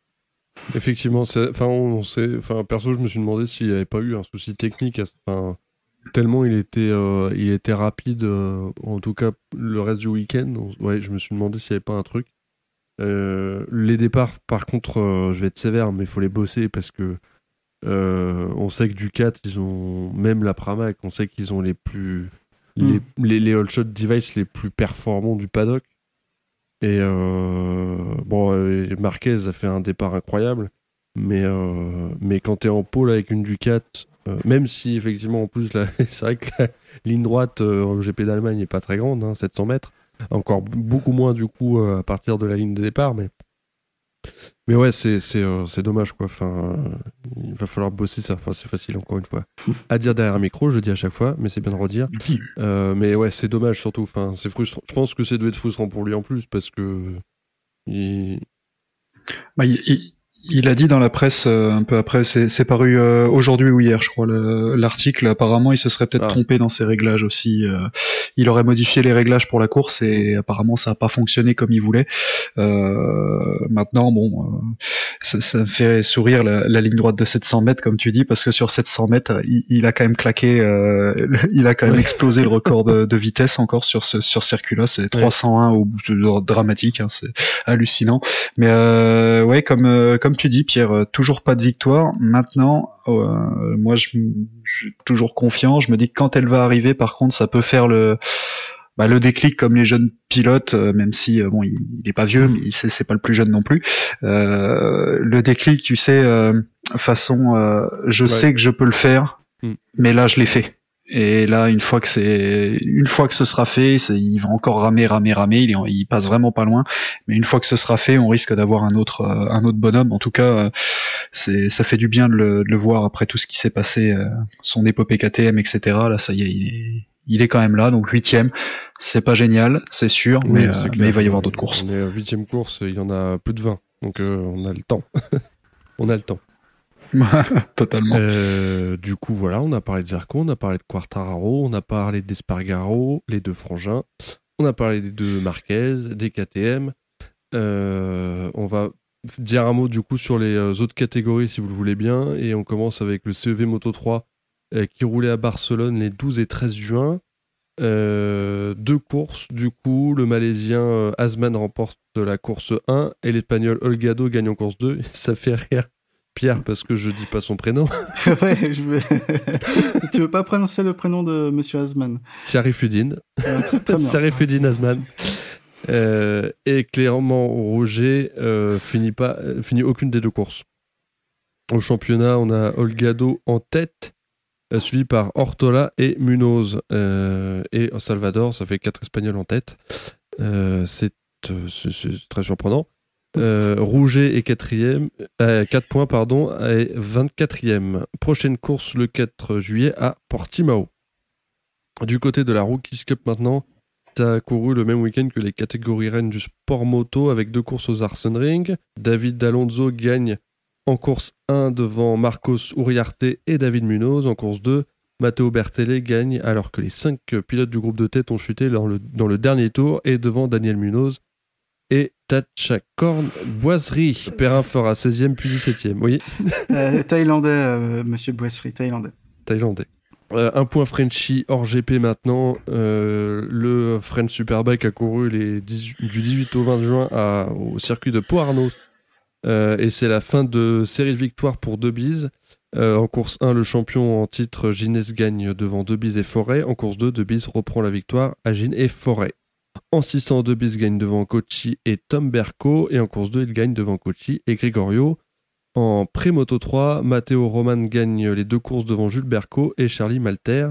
S3: Effectivement, enfin, on sait, enfin, perso, je me suis demandé s'il n'y avait pas eu un souci technique, enfin, tellement il était, euh, il était rapide, euh, en tout cas le reste du week-end. Ouais, je me suis demandé s'il n'y avait pas un truc. Euh, les départs, par contre, je vais être sévère, mais il faut les bosser parce que on sait que Ducat, ils ont même la Pramac, on sait qu'ils ont les plus les, hmm. les, les all shot device les plus performants du paddock. Et euh, bon, euh, Marquez a fait un départ incroyable, mais, euh, mais quand tu en pôle avec une Ducat, même si effectivement en plus c'est vrai que la ligne droite au GP d'Allemagne n'est pas très grande, hein, 700 mètres, encore beaucoup moins du coup à partir de la ligne de départ, mais mais ouais, c'est c'est euh, c'est dommage quoi. Enfin, il va falloir bosser ça. Enfin, c'est facile encore une fois à dire derrière un micro. Je le dis à chaque fois, mais c'est bien de redire. Euh, mais ouais, c'est dommage surtout. Enfin, c'est frustrant. Je pense que c'est doit être frustrant pour lui en plus parce que il,
S5: bah, il, il a dit dans la presse euh, un peu après, c'est paru euh, aujourd'hui ou hier, je crois, l'article. Apparemment, il se serait peut-être ah. trompé dans ses réglages aussi. Euh, il aurait modifié les réglages pour la course et apparemment, ça n'a pas fonctionné comme il voulait. maintenant, bon, ça, ça, me fait sourire la, la, ligne droite de 700 mètres, comme tu dis, parce que sur 700 mètres, il, il a quand même claqué, il a quand même explosé le record de, de, vitesse encore sur ce sur circuit-là. C'est 301 au bout dramatique, hein, c'est hallucinant. Mais ouais, comme comme tu dis, Pierre, euh, toujours pas de victoire. Maintenant, euh, moi, je, suis toujours confiant. Je me dis que quand elle va arriver, par contre, ça peut faire le bah, le déclic comme les jeunes pilotes, même si bon, il, il, est pas vieux, mais c'est pas le plus jeune non plus. le déclic, tu sais, façon, je sais que je peux le faire, mm. mais là, je l'ai fait. Et là, une fois que c'est, une fois que ce sera fait, il va encore ramer, ramer, ramer. Il, il, passe vraiment pas loin. Mais une fois que ce sera fait, on risque d'avoir un autre, euh, un autre bonhomme. En tout cas, euh, c'est, ça fait du bien de le, de le, voir après tout ce qui s'est passé, euh, son épopée KTM, etc. Là, ça y est, il est, il est quand même là. Donc huitième, c'est pas génial, c'est sûr, mais, mais, il va y avoir d'autres courses.
S3: On est huitième course, il y en a plus de 20. Donc on a le temps. on a le temps.
S5: Totalement.
S3: Euh, du coup, voilà, on a parlé de Zerko, on a parlé de Quartararo, on a parlé d'Espargaro, les deux frangins, on a parlé des deux Marquez, des KTM. Euh, on va dire un mot du coup sur les euh, autres catégories si vous le voulez bien. Et on commence avec le CEV Moto 3 qui roulait à Barcelone les 12 et 13 juin. deux courses, du coup, le Malaisien Asman remporte la course 1 et l'Espagnol Olgado gagne en course 2. Ça fait rire Pierre parce que je dis pas son prénom.
S4: ouais, je veux... tu veux pas prononcer le prénom de Monsieur Asman?
S3: Sharifudin. Sharifudin Asman. Euh, et clairement, Roger euh, finit pas, euh, finit aucune des deux courses. Au championnat, on a Olgado en tête, suivi par Ortola et Munoz. et Salvador, ça fait quatre Espagnols en tête. c'est très surprenant. Euh, Rouget est quatrième, euh, 4 points pardon, et 24e. Prochaine course le 4 juillet à Portimao. Du côté de la Rookies Cup maintenant, ça a couru le même week-end que les catégories reines du sport moto avec deux courses aux Ring. David Alonso gagne en course 1 devant Marcos Uriarte et David Munoz. En course 2, Matteo Bertelle gagne alors que les 5 pilotes du groupe de tête ont chuté dans le dernier tour et devant Daniel Munoz et Tachakorn Boiserie. Perrin fera 16e puis 17e. Oui.
S4: Euh, thaïlandais, euh, monsieur Boiserie, thaïlandais.
S3: Thaïlandais. Euh, un point Frenchy hors GP maintenant. le French Superbike a couru les du 18 au 20 juin au circuit de Poarnos. et c'est la fin de série de victoires pour Debise. en course 1, le champion en titre Ginès gagne devant Debise et Forêt. En course 2, Debise reprend la victoire à Gine et Forêt. En 602, Bis gagne devant Kochi et Tom Berco. Et en course 2, il gagne devant Kochi et Gregorio. En pré-moto 3, Matteo Roman gagne les deux courses devant Jules Berco et Charlie Malter.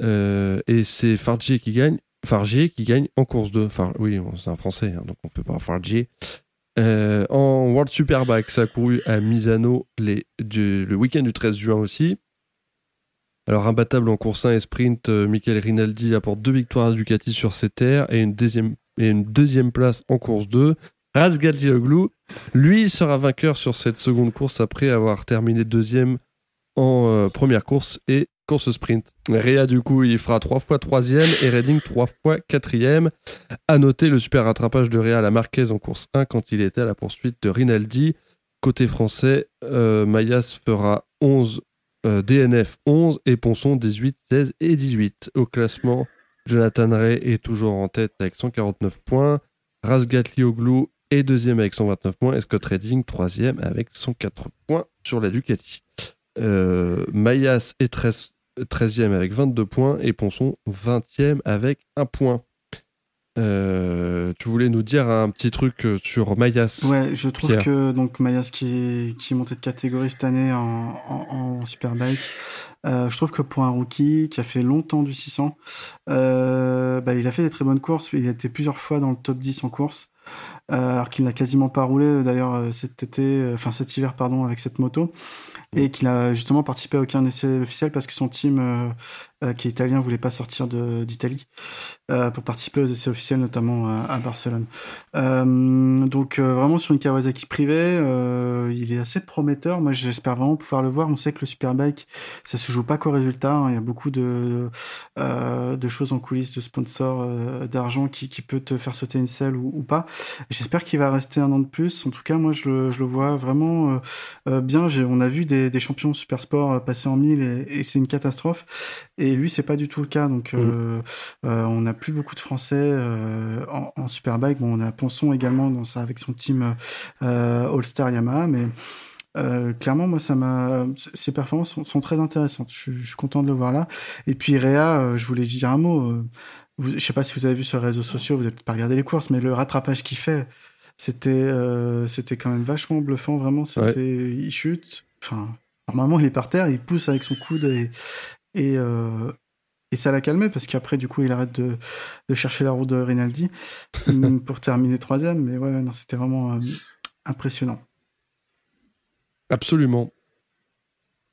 S3: Euh, et c'est Fargier qui gagne. En course 2. Enfin, oui, c'est un français, hein, donc on peut pas Fargier. Euh, en World Superbike, ça a couru à Misano le week-end du 13 juin aussi. Alors imbattable en course 1 et sprint, euh, Michael Rinaldi apporte deux victoires à Ducati sur ses terres et une deuxième, place en course 2. Razgatlioglu, lui, sera vainqueur sur cette seconde course après avoir terminé deuxième en euh, première course et course sprint. Réa, du coup, il fera trois fois troisième et Redding trois fois quatrième. À noter le super rattrapage de Réa à la Marquez en course 1 quand il était à la poursuite de Rinaldi. Côté français, euh, Mayas fera 11 euh, DNF 11 et Ponson 18, 16 et 18. Au classement, Jonathan Ray est toujours en tête avec 149 points. Razgat Lioglu est deuxième avec 129 points. Et Scott Redding, troisième avec 104 points sur la Ducati. Euh, Mayas est 13, 13e avec 22 points et Ponson 20e avec 1 point. Euh, tu voulais nous dire un petit truc euh, sur Mayas.
S4: Ouais, je trouve que donc Mayas qui, qui est monté de catégorie cette année en, en, Superbike, euh, je trouve que pour un rookie qui a fait longtemps du 600, euh, bah, il a fait des très bonnes courses. Il a été plusieurs fois dans le top 10 en course. alors qu'il n'a quasiment pas roulé d'ailleurs cet été, enfin cet hiver pardon, avec cette moto, et qu'il a justement participé à aucun essai officiel parce que son team euh, qui est italien, voulait pas sortir d'Italie euh, pour participer aux essais officiels, notamment à, Barcelone. Euh, donc vraiment sur une Kawasaki privée, il est assez prometteur. Moi, j'espère vraiment pouvoir le voir. On sait que le Superbike, ça se joue pas qu'au résultat. Hein. Il y a beaucoup de de choses en coulisses, de sponsors, d'argent qui, qui peut te faire sauter une selle ou, pas. J'espère qu'il va rester un an de plus. En tout cas, moi, je le, je le vois vraiment bien. On a vu des, des champions super sport passer en mille et, c'est une catastrophe. Lui, c'est pas du tout le cas. Donc, mm. euh, euh, on n'a plus beaucoup de Français euh, en, en, Superbike. Bon, on a Ponson également dans ça avec son team All Star Yamaha, mais clairement, moi, ça m'a. Ses performances sont, très intéressantes. Je, suis content de le voir là. Et puis Réa, je voulais dire un mot. vous, je sais pas si vous avez vu sur les réseaux sociaux, vous n'avez peut-être pas regardé les courses, mais le rattrapage qu'il fait, c'était euh, c'était quand même vachement bluffant, vraiment. C'était, il chute, enfin, normalement il est par terre, il pousse avec son coude et et, euh, et ça l'a calmé parce qu'après du coup il arrête de, de chercher la route de Rinaldi pour terminer troisième. Mais ouais, non, c'était vraiment euh, impressionnant.
S3: Absolument.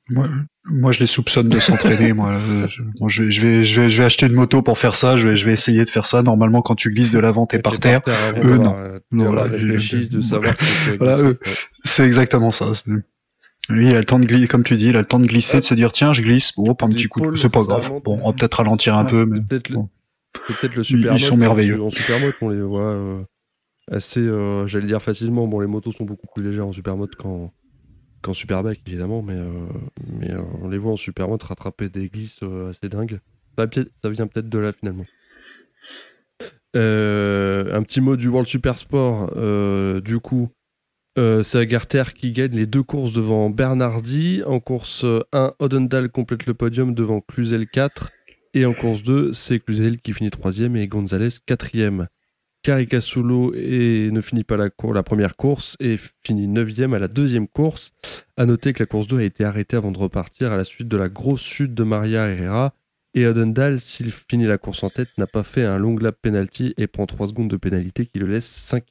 S5: Moi, moi, je les soupçonne de s'entraîner. moi, je, je, vais, je, vais, je, vais, je vais acheter une moto pour faire ça. Je vais, je vais essayer de faire ça. Normalement, quand tu glisses de l'avant, t'es par terre. eux, non.
S3: Euh, non voilà, de savoir.
S5: voilà, c'est exactement ça. Lui, il a le temps de glisser, comme tu dis, il a le temps de glisser, de se dire tiens, je glisse. Bon, un petit coup, c'est pas grave. Bon, on va peut-être ralentir un peu, mais
S3: peut-être
S5: bon.
S3: le, peut le super
S5: ils sont merveilleux.
S3: En super mode, on les voit euh, assez, euh, j'allais dire facilement. Bon, les motos sont beaucoup plus légères en super mode qu'en qu'en Superbike évidemment, mais, euh, mais euh, on les voit en Supermode rattraper des glisses euh, assez dingues. Ça, ça vient peut-être de là finalement. un petit mot du World Super Sport, du coup, c'est Agarter qui gagne les deux courses devant Bernardi. En course 1, Odendal complète le podium devant Cluzel 4. Et en course 2, c'est Cluzel qui finit troisième et Gonzalez quatrième. Caricasulo et ne finit pas la, la première course et finit 9 à la deuxième course. À noter que la course 2 a été arrêtée avant de repartir à la suite de la grosse chute de Maria Herrera. Et Odendal, s'il finit la course en tête, n'a pas fait un long lap penalty et prend 3 secondes de pénalité qui le laisse 5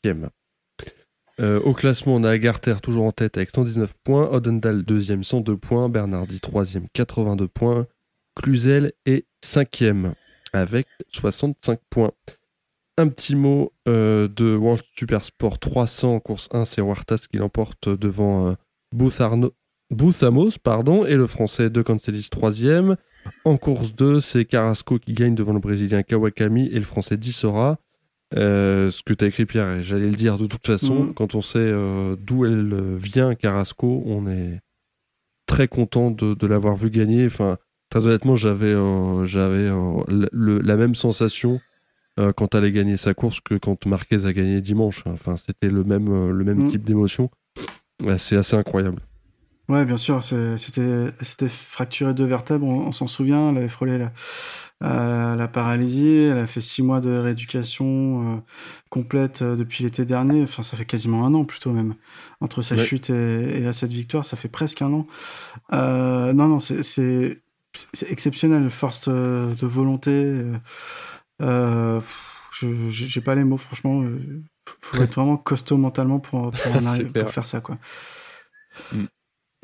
S3: euh, au classement, on a Agarter toujours en tête avec 119 points, Odendal deuxième 102 points, Bernardi troisième 82 points, Cluzel est cinquième avec 65 points. Un petit mot euh, de World Super Sport 300 course 1, c'est Huertas qui l'emporte devant euh, pardon, et le français De Cancelis 3 En course 2, c'est Carrasco qui gagne devant le brésilien Kawakami et le français Dissora. Euh, ce que tu as écrit Pierre, j'allais le dire de toute façon, mhm. quand on sait euh, d'où elle vient, Carrasco, on est très content de, l'avoir vu gagner. Enfin, très honnêtement, j'avais j'avais la même sensation euh, quand elle a gagné sa course que quand Marquez a gagné dimanche. Enfin, c'était le même, euh, le même mm. type d'émotion. c'est assez incroyable.
S4: Ouais, bien sûr, c'était fracturé deux vertèbres, on, s'en souvient, elle avait frôlé la, euh, la, paralysie, elle a fait six mois de rééducation complète depuis l'été dernier, enfin ça fait quasiment un an plutôt même, entre sa chute et, et cette victoire, ça fait presque un an. non, non, c'est exceptionnel, force de volonté. Euh, je j'ai pas les mots, franchement. Euh, faut être vraiment costaud mentalement pour, pour, en arriver, pour faire ça, quoi. Mm.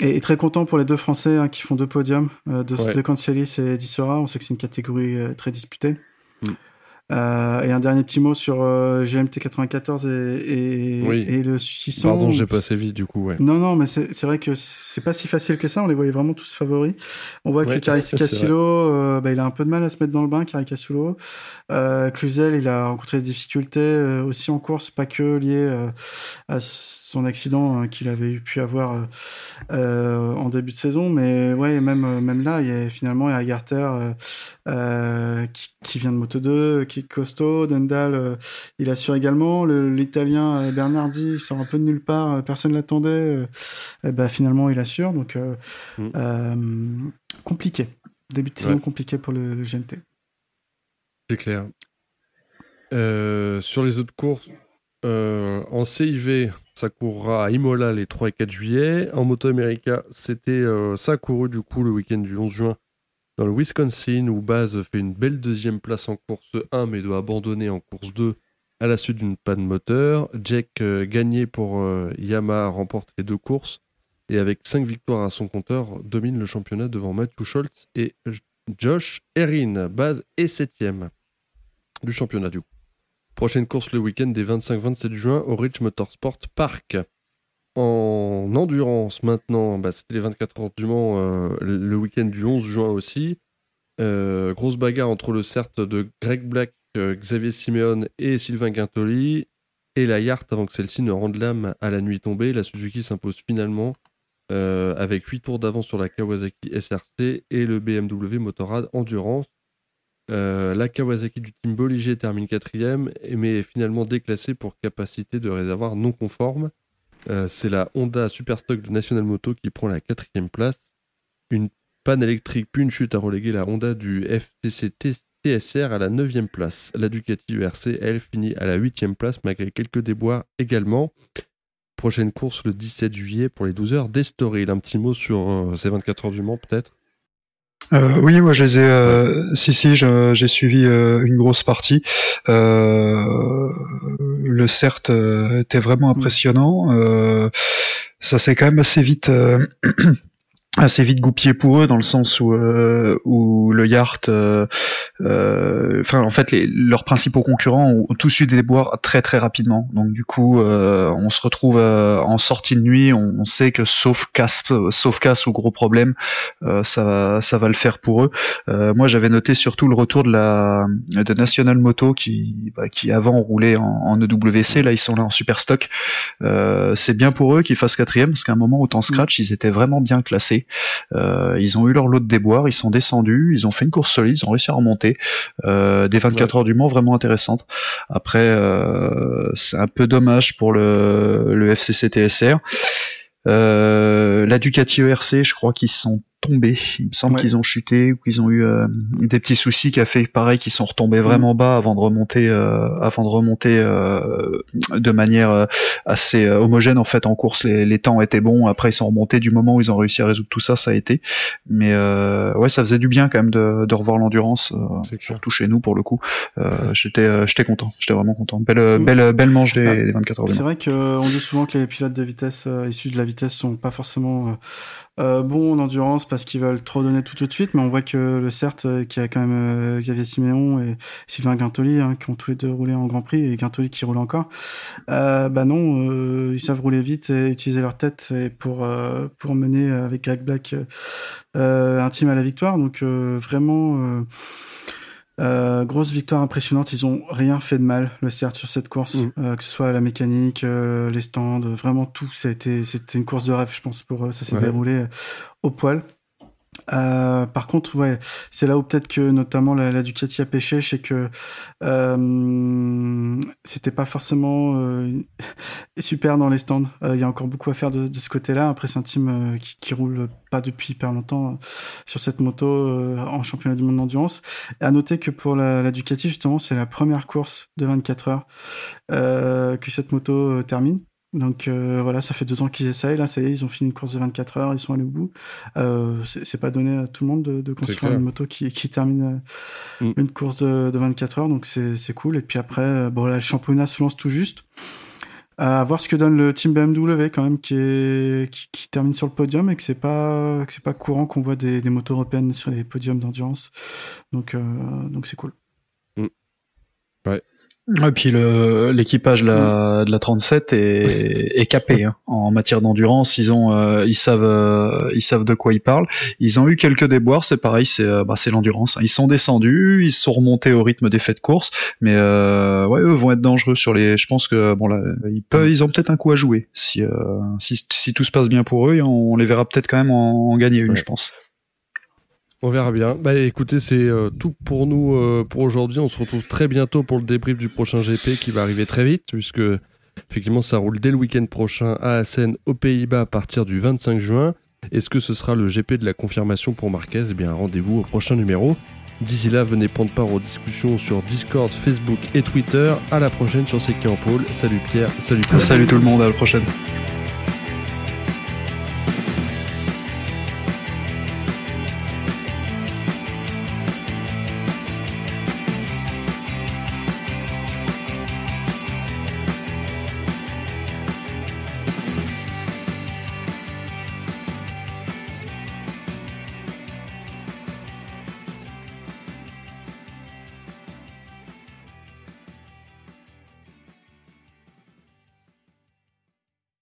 S4: Et, très content pour les deux Français hein, qui font deux podiums, euh, de, ouais. de Cancelis et Dissora. On sait que c'est une catégorie euh, très disputée. Mm. Euh, et un dernier petit mot sur euh, GMT 94 et, et, et, le 600.
S3: Pardon, j'ai passé vite du coup. Ouais.
S4: Non, non, mais c'est vrai que c'est pas si facile que ça. On les voyait vraiment tous favoris. On voit que Caricasulo, euh, bah, il a un peu de mal à se mettre dans le bain, Caricasulo. Euh, Cluzel, il a rencontré des difficultés aussi en course, pas que liées à son accident hein, qu'il avait pu avoir en début de saison. Mais ouais, même, même là, il y a finalement il y a Garter qui, vient de Moto 2, qui est costaud. Dendal, il assure également. L'Italien Bernardi, il sort un peu de nulle part, personne ne l'attendait. et ben, finalement, il assure. Donc, mm. compliqué. Début de saison compliqué pour le, le GMT.
S3: C'est clair. sur les autres courses, en CIV, ça courra à Imola les 3 et 4 juillet. En Moto America, c'était euh, ça a couru du coup le week-end du 11 juin dans le Wisconsin où Baz fait une belle deuxième place en course 1 mais doit abandonner en course 2 à la suite d'une panne moteur. Jack euh, gagné pour euh, Yamaha remporte les deux courses et avec 5 victoires à son compteur domine le championnat devant Matthew Schultz et Josh Erin. Baz est 7 du championnat du coup. Prochaine course le week-end des 25-27 juin au Rich Motorsport Park. En endurance maintenant, bah, c'était les 24 heures du Mans euh, le week-end du 11 juin aussi. Euh, grosse bagarre entre le CERT de Greg Black, euh, Xavier Simeone et Sylvain Guintoli. Et la Yacht avant que celle-ci ne rende l'âme à la nuit tombée. La Suzuki s'impose finalement avec 8 tours d'avance sur la Kawasaki SRC et le BMW Motorrad Endurance. La Kawasaki du team Bolliger termine quatrième, mais est finalement déclassée pour capacité de réservoir non conforme. Euh, c'est la Honda Superstock de National Moto qui prend la quatrième place. Une panne électrique puis une chute a relégué la Honda du FTC TSR à la 9 place. La Ducati ERC, elle, finit à la 8 place malgré quelques déboires également. Prochaine course le 17 juillet pour les 12 heures d'Estoril. Un petit mot sur euh, ces 24 heures du Mans peut-être?
S5: Euh, oui, moi je les ai. Euh, si si, j'ai suivi euh, une grosse partie. Euh, le CERT était vraiment impressionnant. ça s'est quand même assez vite assez vite goupillé pour eux dans le sens où euh, où le Yacht euh, euh, enfin en fait les, leurs principaux concurrents ont, tous eu des boires très très rapidement. Donc du coup on se retrouve en sortie de nuit on, sait que sauf casse sauf casse ou gros problème ça va ça va le faire pour eux. Moi j'avais noté surtout le retour de la de National Moto qui bah, qui avant roulait en, en, EWC là ils sont là en super stock. C'est bien pour eux qu'ils fassent quatrième parce qu'à un moment autant scratch ils étaient vraiment bien classés euh, ils ont eu leur lot de déboires, ils sont descendus, ils ont fait une course solide, ils ont réussi à remonter. Euh, des 24 heures du Mans vraiment intéressantes. Après, euh, c'est un peu dommage pour le, le FCC TSR. la Ducati ERC, je crois qu'ils sont tombés. Il me semble qu'ils ont chuté ou qu'ils ont eu euh, des petits soucis qui a fait pareil qu'ils sont retombés mm. vraiment bas avant de remonter euh, avant de remonter euh, de manière assez homogène. En fait en course les, les, temps étaient bons. Après ils sont remontés du moment où ils ont réussi à résoudre tout ça ça a été. Mais ouais ça faisait du bien quand même de, de revoir l'endurance surtout chez nous pour le coup. J'étais j'étais content. J'étais vraiment content. Belle mm. belle belle manche des, ah, des 24 heures
S4: c'est vrai qu'on dit souvent que les pilotes de vitesse issus de la vitesse sont pas forcément euh, bon en endurance parce qu'ils veulent trop donner tout, de suite, mais on voit que le CERT, euh, qui a quand même euh, Xavier Siméon et Sylvain Guintoli, hein, qui ont tous les deux roulé en Grand Prix, et Guintoli qui roule encore, euh, bah non, ils savent rouler vite et utiliser leur tête pour, pour mener avec Greg Black un team à la victoire. Donc vraiment euh, grosse victoire impressionnante. Ils ont rien fait de mal, le CERT, sur cette course, mm. euh, que ce soit la mécanique, euh, les stands, vraiment tout. Ça a été, c'était une course de rêve, je pense, pour eux. Ça s'est déroulé au poil. Euh, par contre, ouais, c'est là où peut-être que notamment la, Ducati a pêché, c'est que euh, c'était pas forcément euh, super dans les stands. Il y a encore beaucoup à faire de, ce côté-là. Après, c'est un team qui, roule pas depuis hyper longtemps sur cette moto en championnat du monde d'endurance. À noter que pour la, la Ducati, justement, c'est la première course de 24 heures que cette moto termine. Donc euh, voilà, ça fait deux ans qu'ils essayent. Là, ça y est, ils ont fini une course de 24 heures, ils sont allés au bout. Euh, c'est pas donné à tout le monde de, de construire une moto qui, qui termine euh, mm. une course de, de 24 heures, donc c'est cool. Et puis après, euh, bon là, le championnat se lance tout juste. À voir ce que donne le team BMW quand même, qui, est, qui, qui termine sur le podium et que c'est pas que c'est pas courant qu'on voit des, des motos européennes sur les podiums d'endurance. Donc donc c'est cool.
S3: Mm.
S5: Et puis l'équipage de, de la 37 est, est capé hein. en matière d'endurance. Ils ont, euh, ils savent, euh, ils savent de quoi ils parlent. Ils ont eu quelques déboires, c'est pareil, c'est euh, bah, l'endurance. Hein. Ils sont descendus, ils sont remontés au rythme des faits de course, mais ouais, eux vont être dangereux sur les. Je pense que bon là, ils peuvent, ils ont peut-être un coup à jouer si, si, si tout se passe bien pour eux. On, les verra peut-être quand même en, gagner une, je pense.
S3: On verra bien. Bah écoutez, c'est euh, tout pour nous euh, pour aujourd'hui. On se retrouve très bientôt pour le débrief du prochain GP qui va arriver très vite puisque effectivement ça roule dès le week-end prochain à Assen aux Pays-Bas à partir du 25 juin. Est-ce que ce sera le GP de la confirmation pour Marquez? Eh bien rendez-vous au prochain numéro. D'ici là, venez prendre part aux discussions sur Discord, Facebook et Twitter. À la prochaine sur C'est en pôle. Salut Pierre, salut Pierre.
S5: Salut tout le monde, à la prochaine.